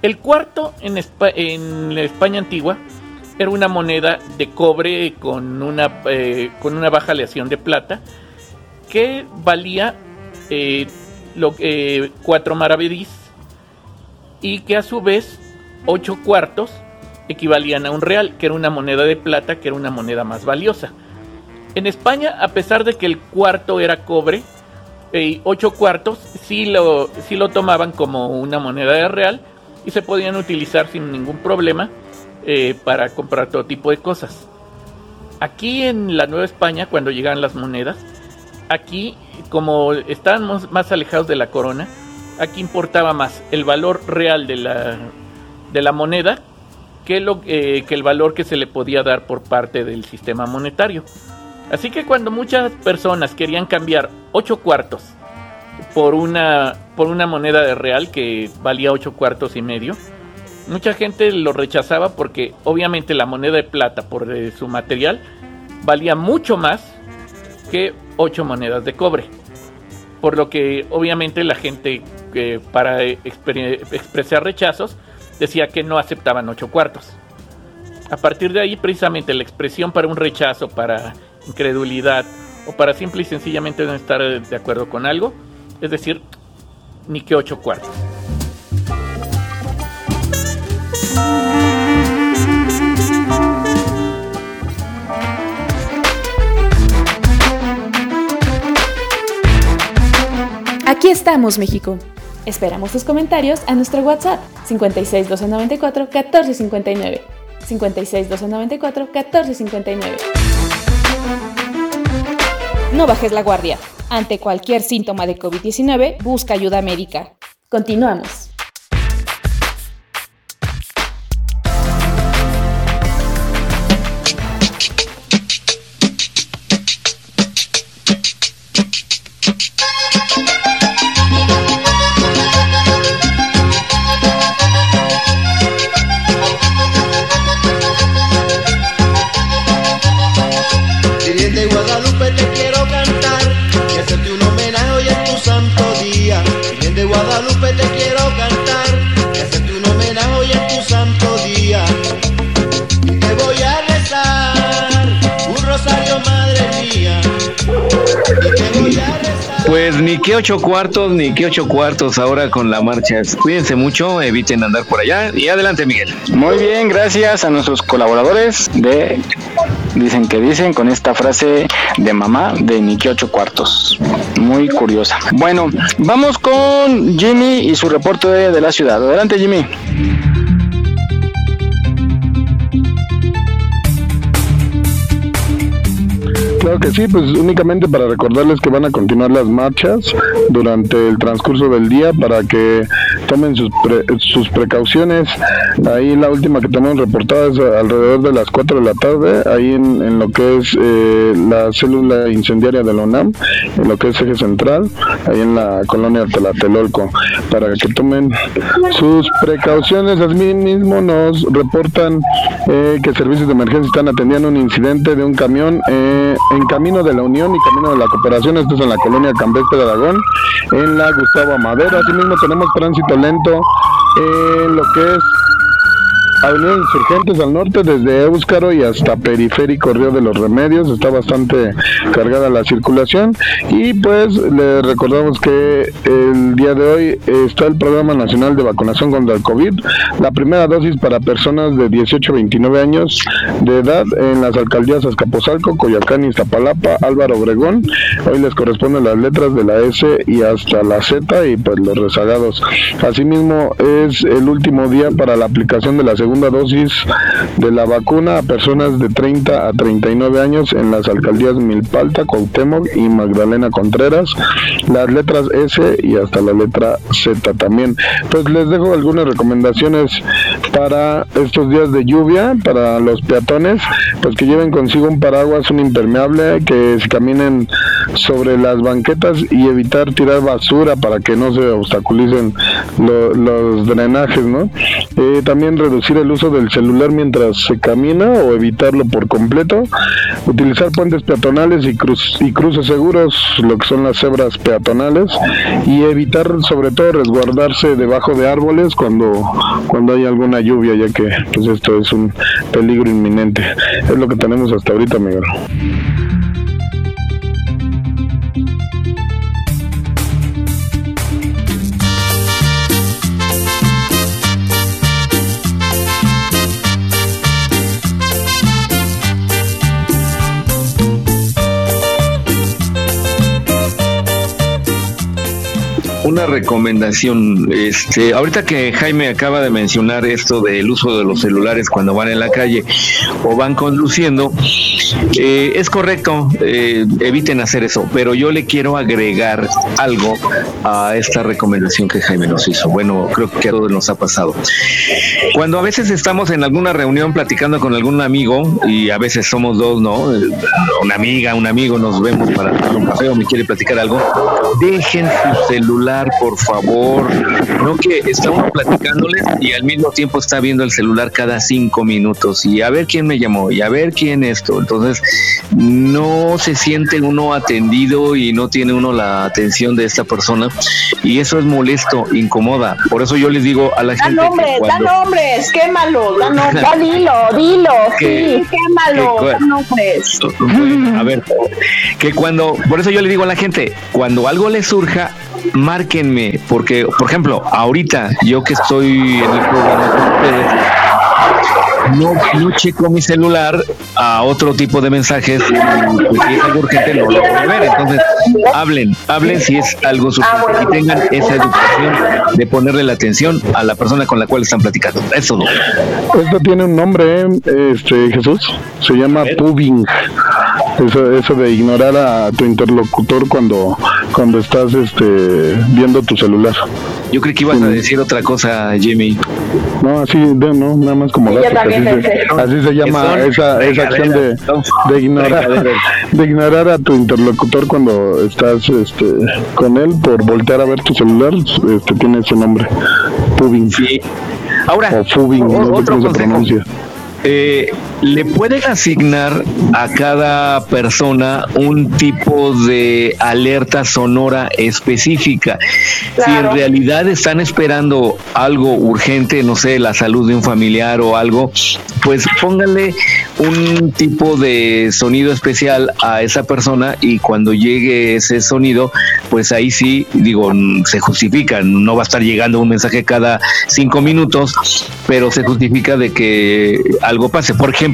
El cuarto en, la España antigua era una moneda de cobre con una, eh, con una baja aleación de plata que valía eh, eh, cuatro maravedís y que a su vez ocho cuartos equivalían a un real, que era una moneda de plata, que era una moneda más valiosa. En España, a pesar de que el cuarto era cobre, ocho cuartos sí lo, sí lo tomaban como una moneda de real y se podían utilizar sin ningún problema eh, para comprar todo tipo de cosas. Aquí en la Nueva España, cuando llegaban las monedas, aquí, como estábamos más alejados de la corona, aquí importaba más el valor real de la, de la moneda que, lo, eh, que el valor que se le podía dar por parte del sistema monetario. Así que cuando muchas personas querían cambiar 8 cuartos por una, por una moneda de real que valía 8 cuartos y medio, mucha gente lo rechazaba porque obviamente la moneda de plata por eh, su material valía mucho más que 8 monedas de cobre. Por lo que obviamente la gente eh, para expresar rechazos decía que no aceptaban 8 cuartos. A partir de ahí precisamente la expresión para un rechazo, para incredulidad o para simple y sencillamente no estar eh, de acuerdo con algo, es decir, ni que 8 cuartos. Aquí estamos, México. Esperamos tus comentarios a nuestro WhatsApp 56 294 1459. 56 294 1459. No bajes la guardia. Ante cualquier síntoma de COVID-19, busca ayuda médica. Continuamos. Pues ni que ocho cuartos, ni que ocho cuartos ahora con la marcha. Cuídense mucho, eviten andar por allá. Y adelante, Miguel. Muy bien, gracias a nuestros colaboradores de Dicen que dicen con esta frase de mamá de ni que ocho cuartos. Muy curiosa. Bueno, vamos con Jimmy y su reporte de la ciudad. Adelante, Jimmy. Claro que sí, pues únicamente para recordarles que van a continuar las marchas durante el transcurso del día para que tomen sus, pre- sus precauciones. Ahí la última que tenemos reportada es alrededor de las 4 de la tarde, ahí en, en lo que es eh, la célula incendiaria de la UNAM, en lo que es eje central, ahí en la colonia Tlatelolco, para que tomen sus precauciones. Así mismo nos reportan eh, que servicios de emergencia están atendiendo un incidente de un camión eh, en camino de la Unión y camino de la Cooperación, esto es en la colonia Campestre de Aragón, en la Gustavo Amadero. Asimismo tenemos tránsito lento en lo que es Avenida Insurgentes al norte, desde Éuscaro y hasta Periférico Río de los Remedios, está bastante cargada la circulación. Y pues le recordamos que el día de hoy está el Programa Nacional de Vacunación contra el COVID, la primera dosis para personas de 18 a 29 años de edad en las alcaldías Azcapotzalco, Coyoacán Iztapalapa, Álvaro Obregón. Hoy les corresponden las letras de la S y hasta la Z y pues los rezagados. Asimismo es el último día para la aplicación de la segunda dosis de la vacuna a personas de 30 a 39 años en las alcaldías Milpalta, Cuauhtémoc y Magdalena Contreras, las letras S y hasta la letra Z también. Pues les dejo algunas recomendaciones para estos días de lluvia, para los peatones, pues que lleven consigo un paraguas, un impermeable, que se caminen sobre las banquetas y evitar tirar basura para que no se obstaculicen lo- los drenajes, ¿no? Eh, también reducir el uso del celular mientras se camina o evitarlo por completo. Utilizar puentes peatonales y, cruz- y cruces seguros, lo que son las cebras peatonales. Y evitar sobre todo resguardarse debajo de árboles cuando, cuando hay alguna lluvia, ya que pues esto es un peligro inminente. Es lo que tenemos hasta ahorita, Miguel. Una recomendación, este, ahorita que Jaime acaba de mencionar esto del uso de los celulares cuando van en la calle o van conduciendo, eh, es correcto, eh, eviten hacer eso, pero yo le quiero agregar algo a esta recomendación que Jaime nos hizo. Bueno, creo que a todos nos ha pasado. Cuando a veces estamos en alguna reunión platicando con algún amigo, y a veces somos dos, ¿no? Una amiga, un amigo, nos vemos para tomar un café o me quiere platicar algo, dejen su celular, por favor. No que uno platicándoles y al mismo tiempo está viendo el celular cada cinco minutos y a ver quién me llamó y a ver quién esto. Entonces, no se siente uno atendido y no tiene uno la atención de esta persona y eso es molesto, incomoda. Por eso yo les digo a la Da gente que nombres, da cuando- nombres, quémalo, da nombres. Dilo, dilo, Que- sí, quémalo, que- da nombres. A ver, que cuando, por eso yo le digo a la gente, cuando algo les surja, márquenme, porque, por ejemplo, ahorita yo que estoy en el programa con ustedes, no, no checo mi celular a otro tipo de mensajes, pues, si es algo urgente no lo puede ver. Entonces, hablen, hablen si es algo urgente y tengan esa educación de ponerle la atención a la persona con la cual están platicando. Eso no. Esto tiene un nombre, este Jesús. Se llama pubbing. Eso, eso de ignorar a tu interlocutor cuando, cuando estás este, viendo tu celular. Yo creí que ibas a decir otra cosa, Jimmy. No, así, de- no, nada más como Yo datos, así, se, así se llama esa, esa acción de, de ignorar de ignorar a tu interlocutor cuando estás este, con él por voltear a ver tu celular, este, tiene ese nombre, pubbing. Ahora, o fubbing, o- no sé cómo se pronuncia. Eh, le pueden asignar a cada persona un tipo de alerta sonora específica. Si en realidad están esperando algo urgente, no sé, la salud de un familiar o algo, pues pónganle un tipo de sonido especial a esa persona y cuando llegue ese sonido, pues ahí sí, digo, se justifica, no va a estar llegando un mensaje cada cinco minutos, pero se justifica de que algo pase. Por ejemplo,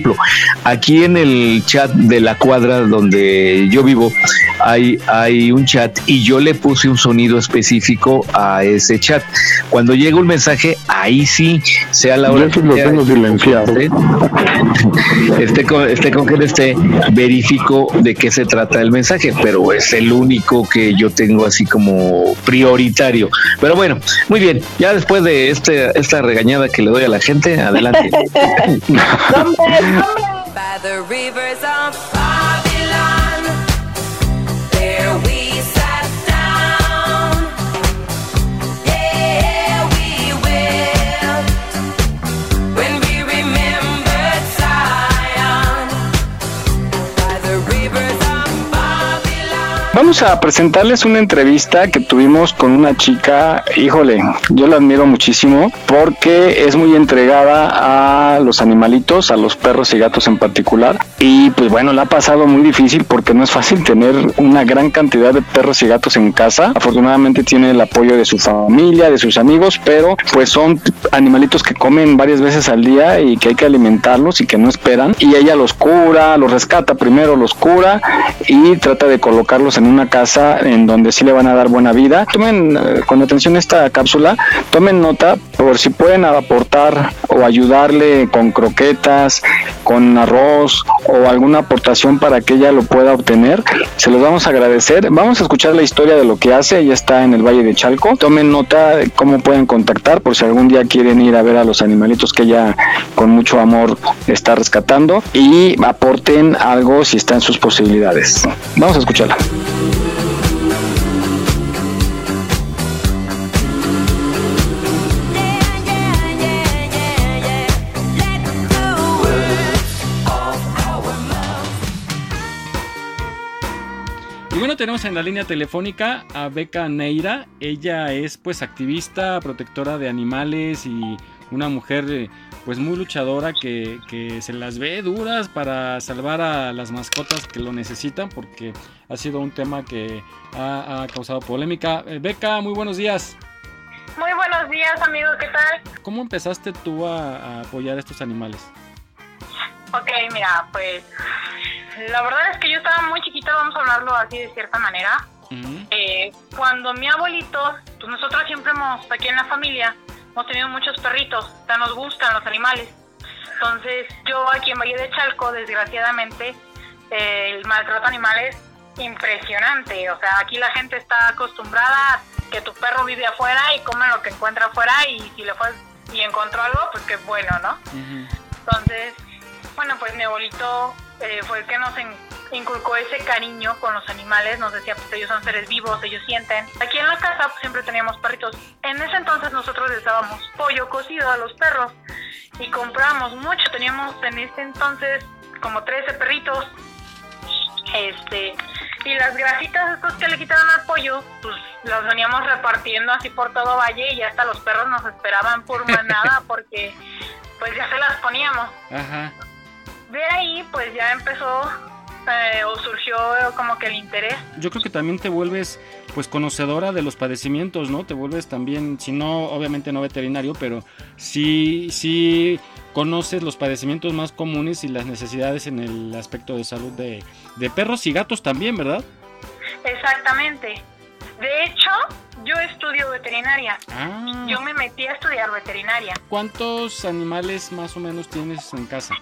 aquí en el chat de la cuadra donde yo vivo, hay, hay un chat y yo le puse un sonido específico a ese chat. Cuando llega un mensaje, ahí sí, sea la hora Yo eso lo sea, tengo silenciado. esté con, esté con quien esté, verifico de qué se trata el mensaje, pero es el único que yo tengo así como prioritario. Pero bueno, muy bien, ya después de este, esta regañada que le doy a la gente, adelante. By the rivers of Vamos a presentarles una entrevista que tuvimos con una chica, híjole, yo la admiro muchísimo porque es muy entregada a los animalitos, a los perros y gatos en particular. Y pues bueno, la ha pasado muy difícil porque no es fácil tener una gran cantidad de perros y gatos en casa. Afortunadamente tiene el apoyo de su familia, de sus amigos, pero pues son animalitos que comen varias veces al día y que hay que alimentarlos y que no esperan. Y ella los cura, los rescata primero, los cura y trata de colocarlos en una casa en donde sí le van a dar buena vida. Tomen eh, con atención esta cápsula, tomen nota por si pueden aportar o ayudarle con croquetas, con arroz o alguna aportación para que ella lo pueda obtener. Se los vamos a agradecer. Vamos a escuchar la historia de lo que hace. Ella está en el Valle de Chalco. Tomen nota de cómo pueden contactar por si algún día quieren ir a ver a los animalitos que ella con mucho amor está rescatando y aporten algo si está en sus posibilidades. Vamos a escucharla. Bueno, tenemos en la línea telefónica a Beca Neira. Ella es pues activista, protectora de animales y una mujer eh, pues muy luchadora que, que se las ve duras para salvar a las mascotas que lo necesitan porque ha sido un tema que ha, ha causado polémica. Eh, Beca, muy buenos días. Muy buenos días, amigo, ¿qué tal? ¿Cómo empezaste tú a, a apoyar a estos animales? Ok, mira, pues la verdad es que yo estaba muy chiquita, vamos a hablarlo así de cierta manera. Eh, cuando mi abuelito, pues nosotros siempre hemos, aquí en la familia, hemos tenido muchos perritos, sea, nos gustan los animales. Entonces, yo aquí en Valle de Chalco, desgraciadamente, eh, el maltrato animal es impresionante. O sea, aquí la gente está acostumbrada a que tu perro vive afuera y come lo que encuentra afuera y si le fue y encontró algo, pues que bueno, ¿no? Entonces, bueno, pues mi abuelito eh, fue el que nos inculcó ese cariño con los animales, nos decía, pues ellos son seres vivos, ellos sienten. Aquí en la casa pues, siempre teníamos perritos. En ese entonces nosotros les dábamos pollo cocido a los perros y comprábamos mucho, teníamos en ese entonces como 13 perritos. Este, y las grasitas estos que le quitaban al pollo, pues los veníamos repartiendo así por todo Valle y hasta los perros nos esperaban por manada porque pues ya se las poníamos. Ajá. De ahí pues ya empezó eh, o surgió como que el interés. Yo creo que también te vuelves pues conocedora de los padecimientos, ¿no? Te vuelves también, si no, obviamente no veterinario, pero sí, sí conoces los padecimientos más comunes y las necesidades en el aspecto de salud de, de perros y gatos también, ¿verdad? Exactamente. De hecho, yo estudio veterinaria. Ah. Yo me metí a estudiar veterinaria. ¿Cuántos animales más o menos tienes en casa?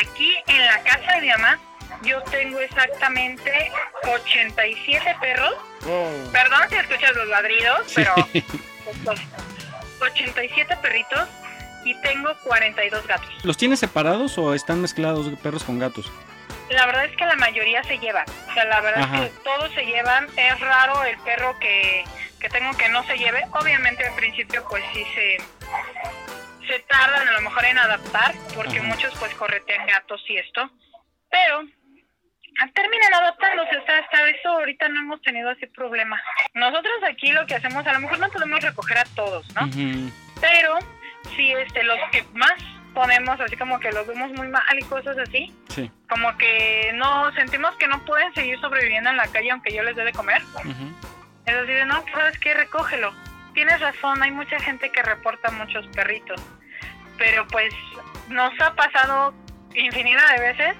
Aquí en la casa de mi mamá, yo tengo exactamente 87 perros. Perdón si escuchas los ladridos, pero estos 87 perritos y tengo 42 gatos. ¿Los tienes separados o están mezclados perros con gatos? La verdad es que la mayoría se llevan. O sea, la verdad Ajá. es que todos se llevan. Es raro el perro que, que tengo que no se lleve. Obviamente al principio pues sí se, se tardan a lo mejor en adaptar porque Ajá. muchos pues corretean gatos y esto. Pero terminan adaptándose. O sea, hasta eso ahorita no hemos tenido así problema. Nosotros aquí lo que hacemos, a lo mejor no podemos recoger a todos, ¿no? Pero sí, este, los que más ponemos así como que los vemos muy mal y cosas así, Sí. como que no sentimos que no pueden seguir sobreviviendo en la calle aunque yo les dé de comer. Es así de, no, pues, ¿sabes qué? Recógelo. Tienes razón, hay mucha gente que reporta muchos perritos, pero pues nos ha pasado infinidad de veces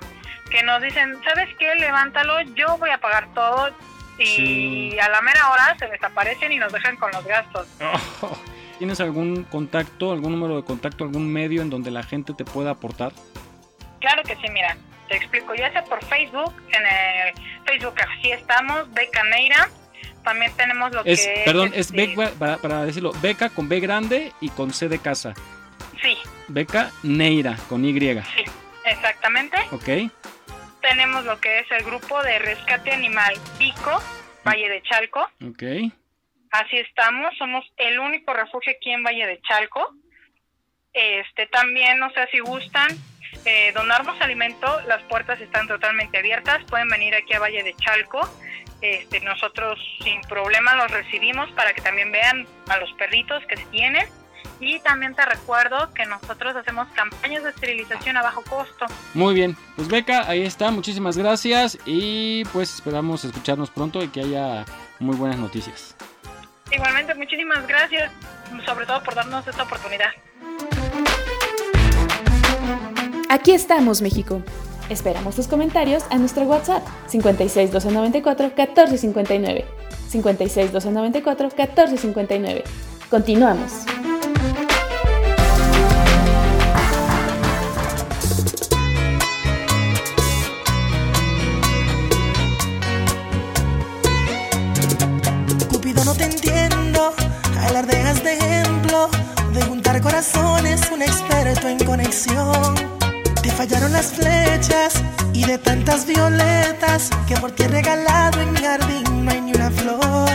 que nos dicen, ¿sabes qué? Levántalo, yo voy a pagar todo y Sí. a la mera hora se desaparecen y nos dejan con los gastos. ¿Tienes algún contacto, algún número de contacto, algún medio en donde la gente te pueda aportar? Claro que sí, mira, te explico, ya sea por Facebook, en el Facebook así estamos, Beca Neira, también tenemos lo Es, que perdón, es, es beca, para, para decirlo, beca con B grande y con C de casa. Sí, Beca Neira con Y. sí, exactamente. ¿Ok? Tenemos lo que es el grupo de rescate animal Pico, Valle de Chalco. Ok. Así estamos, somos el único refugio aquí en Valle de Chalco. Este también, no sé si gustan eh, donarnos alimento, las puertas están totalmente abiertas, pueden venir aquí a Valle de Chalco. Este, nosotros sin problema los recibimos para que también vean a los perritos que tienen. Y también te recuerdo que nosotros hacemos campañas de esterilización a bajo costo. Muy bien, pues Beca, ahí está, muchísimas gracias y pues esperamos escucharnos pronto y que haya muy buenas noticias. Igualmente, muchísimas gracias, sobre todo por darnos esta oportunidad. Aquí estamos, México. Esperamos tus comentarios a nuestro WhatsApp 56 294 1459. 56 294 1459. Continuamos. Cupido no te entiendo, alardeas de ejemplo, de juntar corazones, un experto en conexión. Te fallaron las flechas y de tantas violetas que por ti he regalado en mi jardín no hay ni una flor.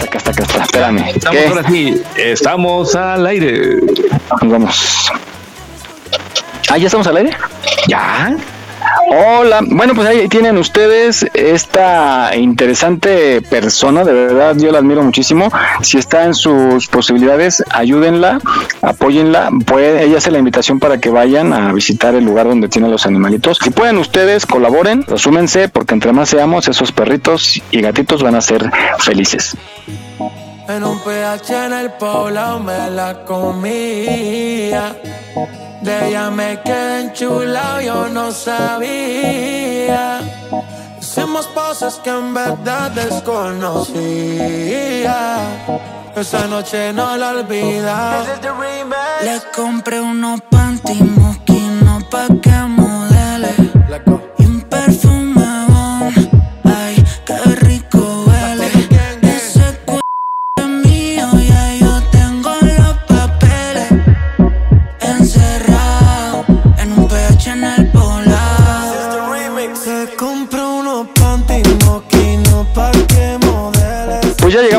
Acá está, acá está, espérame. Estamos ¿Qué? ahora sí, estamos al aire. Vamos. Ah, ¿ya estamos al aire? ¿Ya? Hola, bueno pues ahí tienen ustedes esta interesante persona, de verdad yo la admiro muchísimo. Si está en sus posibilidades, ayúdenla, apóyenla. Puede, ella hace la invitación para que vayan a visitar el lugar donde tienen los animalitos. Si pueden ustedes, colaboren, resúmense, porque entre más seamos, esos perritos y gatitos van a ser felices. En un PH en el poblado me la comía. De ella me quedé enchulado, yo no sabía. Hicimos cosas que en verdad desconocía. Esa noche no la olvida. Le compré unos panty mosquinos pa' que modele.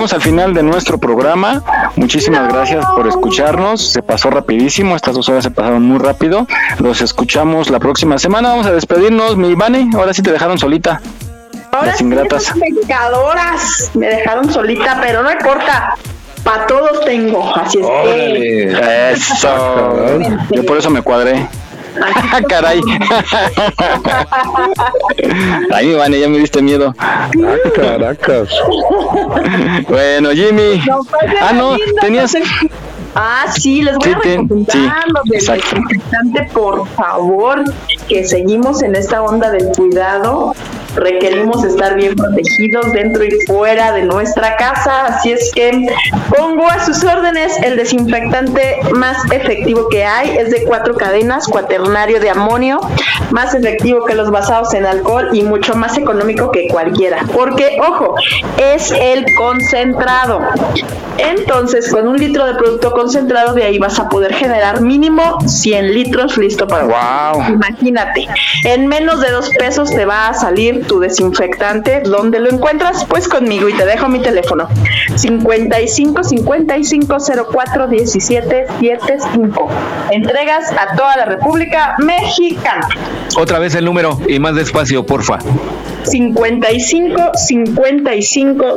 Llegamos al final de nuestro programa. Muchísimas gracias por escucharnos. Se pasó rapidísimo. Estas dos horas se pasaron muy rápido. Los escuchamos la próxima semana. Vamos a despedirnos, mi Vane. Ahora sí te dejaron solita. Ahora Las ingratas. pecadoras me dejaron solita, pero no importa. Para todos tengo, así es que. Eso. Yo por eso me cuadré. Caray. Ay, mi Vane, ya me diste miedo. Caracas. Bueno, Jimmy. No pasa Ah, no, tenías. Ah, sí, les voy a recomendar sí, lo del desinfectante, por favor, que seguimos en esta onda del cuidado. Requerimos estar bien protegidos dentro y fuera de nuestra casa, así es que pongo a sus órdenes el desinfectante más efectivo que hay, es de cuatro cadenas, cuaternario de amonio, más efectivo que los basados en alcohol y mucho más económico que cualquiera, porque ojo, es el concentrado. Entonces, con un litro de producto concentrado, de ahí vas a poder generar mínimo 100 litros listo para Wow. Imagínate, en menos de dos pesos te va a salir tu desinfectante. ¿Dónde lo encuentras? Pues conmigo y te dejo mi teléfono. 55 55 04 17 75. Entregas a toda la República Mexicana. Otra vez el número y más despacio, porfa. 55 55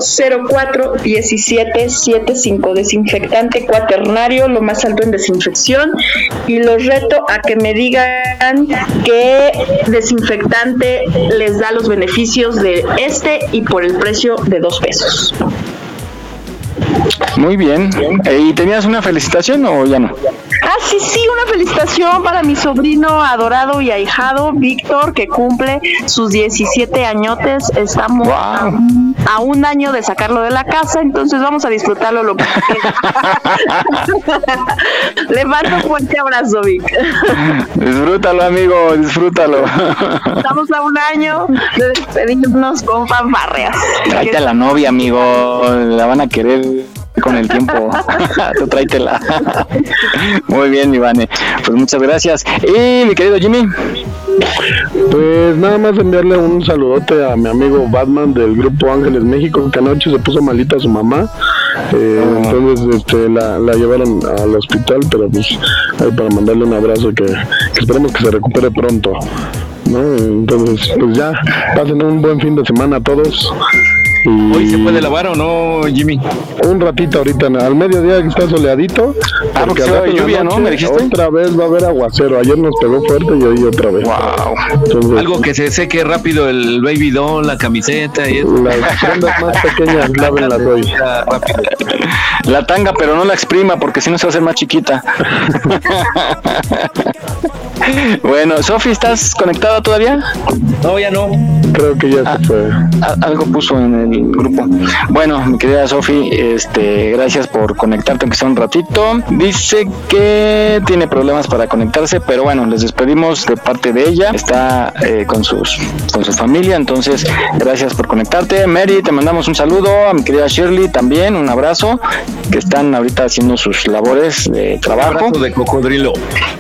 04 17 75 desinfectante cuaternario lo más alto en desinfección y los reto a que me digan qué desinfectante les da los beneficios de este y por el precio de dos pesos Muy bien. Eh, ¿Y tenías una felicitación o ya no? Ah, sí, sí, una felicitación para mi sobrino adorado y ahijado, Víctor, que cumple sus 17 añotes. Estamos a, un, a un año de sacarlo de la casa, entonces vamos a disfrutarlo lo que Le mando un fuerte abrazo, Vic. Disfrútalo, amigo, disfrútalo. Estamos a un año de despedirnos con fanfarreas. Tráete a la novia, amigo. La van a querer con el tiempo. Tú tráetela. Muy bien, Ivane. Pues muchas gracias. Y mi querido Jimmy. Pues nada más enviarle un saludote a mi amigo Batman del grupo Ángeles México, que anoche se puso malita su mamá. Eh, Entonces este, la, la llevaron al hospital, pero pues ahí para mandarle un abrazo que, que esperemos que se recupere pronto. ¿no? Entonces, pues ya, pasen un buen fin de semana a todos. Y ¿Hoy se puede lavar o no, Jimmy? un ratito ahorita, al mediodía que está soleadito. Ah, porque se la lluvia, ¿no? ¿Me dijiste? Otra vez va a haber aguacero. Ayer nos pegó fuerte y hoy otra vez. Wow. Algo que se seque rápido el baby doll, la camiseta y eso. Las prendas más pequeñas, lávenlas hoy. La tanga, pero no la exprima porque si no se va a hacer más chiquita. bueno, Sofi, ¿estás conectada todavía? No, ya no. Creo que ya se fue. A- algo puso en el grupo. Bueno, mi querida Sofi, este, gracias por conectarte aunque sea un ratito. Dice que tiene problemas para conectarse, pero bueno, les despedimos de parte de ella. Está eh, con sus con su familia, entonces gracias por conectarte. Mary, te mandamos un saludo. A mi querida Shirley también, un abrazo. Que están ahorita haciendo sus labores de trabajo. Abrazo de cocodrilo.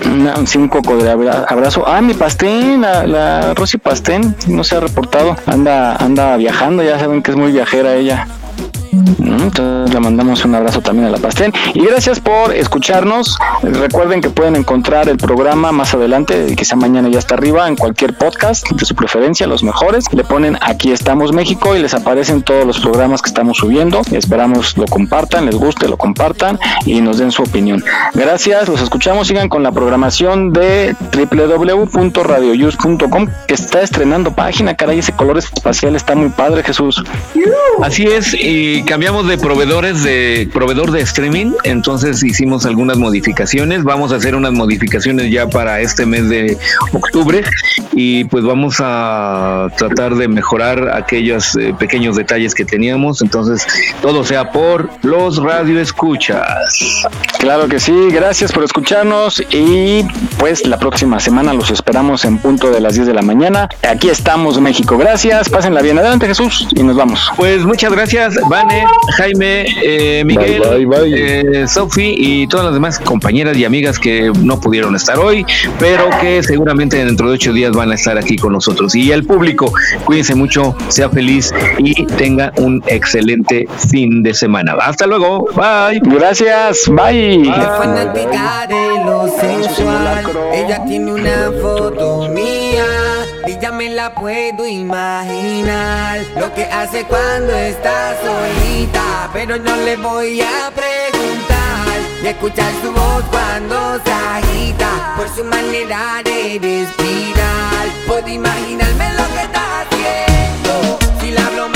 Un de abra- abrazo. Ah, mi Pastén, la, la Rosy Pastén, no se ha reportado. Anda, anda viajando, ya saben que es muy viajera ella. Entonces le mandamos un abrazo también a la Pastén. Y gracias por escucharnos. Recuerden que pueden encontrar el programa más adelante, quizá mañana ya está arriba, en cualquier podcast de su preferencia, los mejores. Le ponen Aquí estamos México y les aparecen todos los programas que estamos subiendo. Esperamos lo compartan, les guste, lo compartan y nos den su opinión. Gracias, los escuchamos. Sigan con la programación de www.radioyus.com que está estrenando página. Caray, ese color espacial está muy padre, Jesús. Así es, y cambiamos de proveedores de proveedor de streaming, entonces hicimos algunas modificaciones, vamos a hacer unas modificaciones ya para este mes de octubre y pues vamos a tratar de mejorar aquellos eh, pequeños detalles que teníamos, entonces todo sea por los radioescuchas. Claro que sí, gracias por escucharnos y pues la próxima semana los esperamos en punto de las 10 de la mañana. Aquí estamos México, gracias, pásenla bien. Adelante Jesús y nos vamos. Pues muchas gracias, Vane, Jaime, eh, Miguel, eh, Sofi y todas las demás compañeras y amigas que no pudieron estar hoy, pero que seguramente dentro de ocho días van a estar aquí con nosotros. Y el público, cuídense mucho, sea feliz y tenga un excelente fin de semana. Hasta luego, bye. Gracias, bye. fanática de lo sensual. Ella tiene una foto mía y ya me la puedo imaginar. Lo que hace cuando está solita, pero no le voy a preguntar. Y escuchar su voz cuando se agita por su manera de respirar. Puedo imaginarme lo que está haciendo. Si le hablo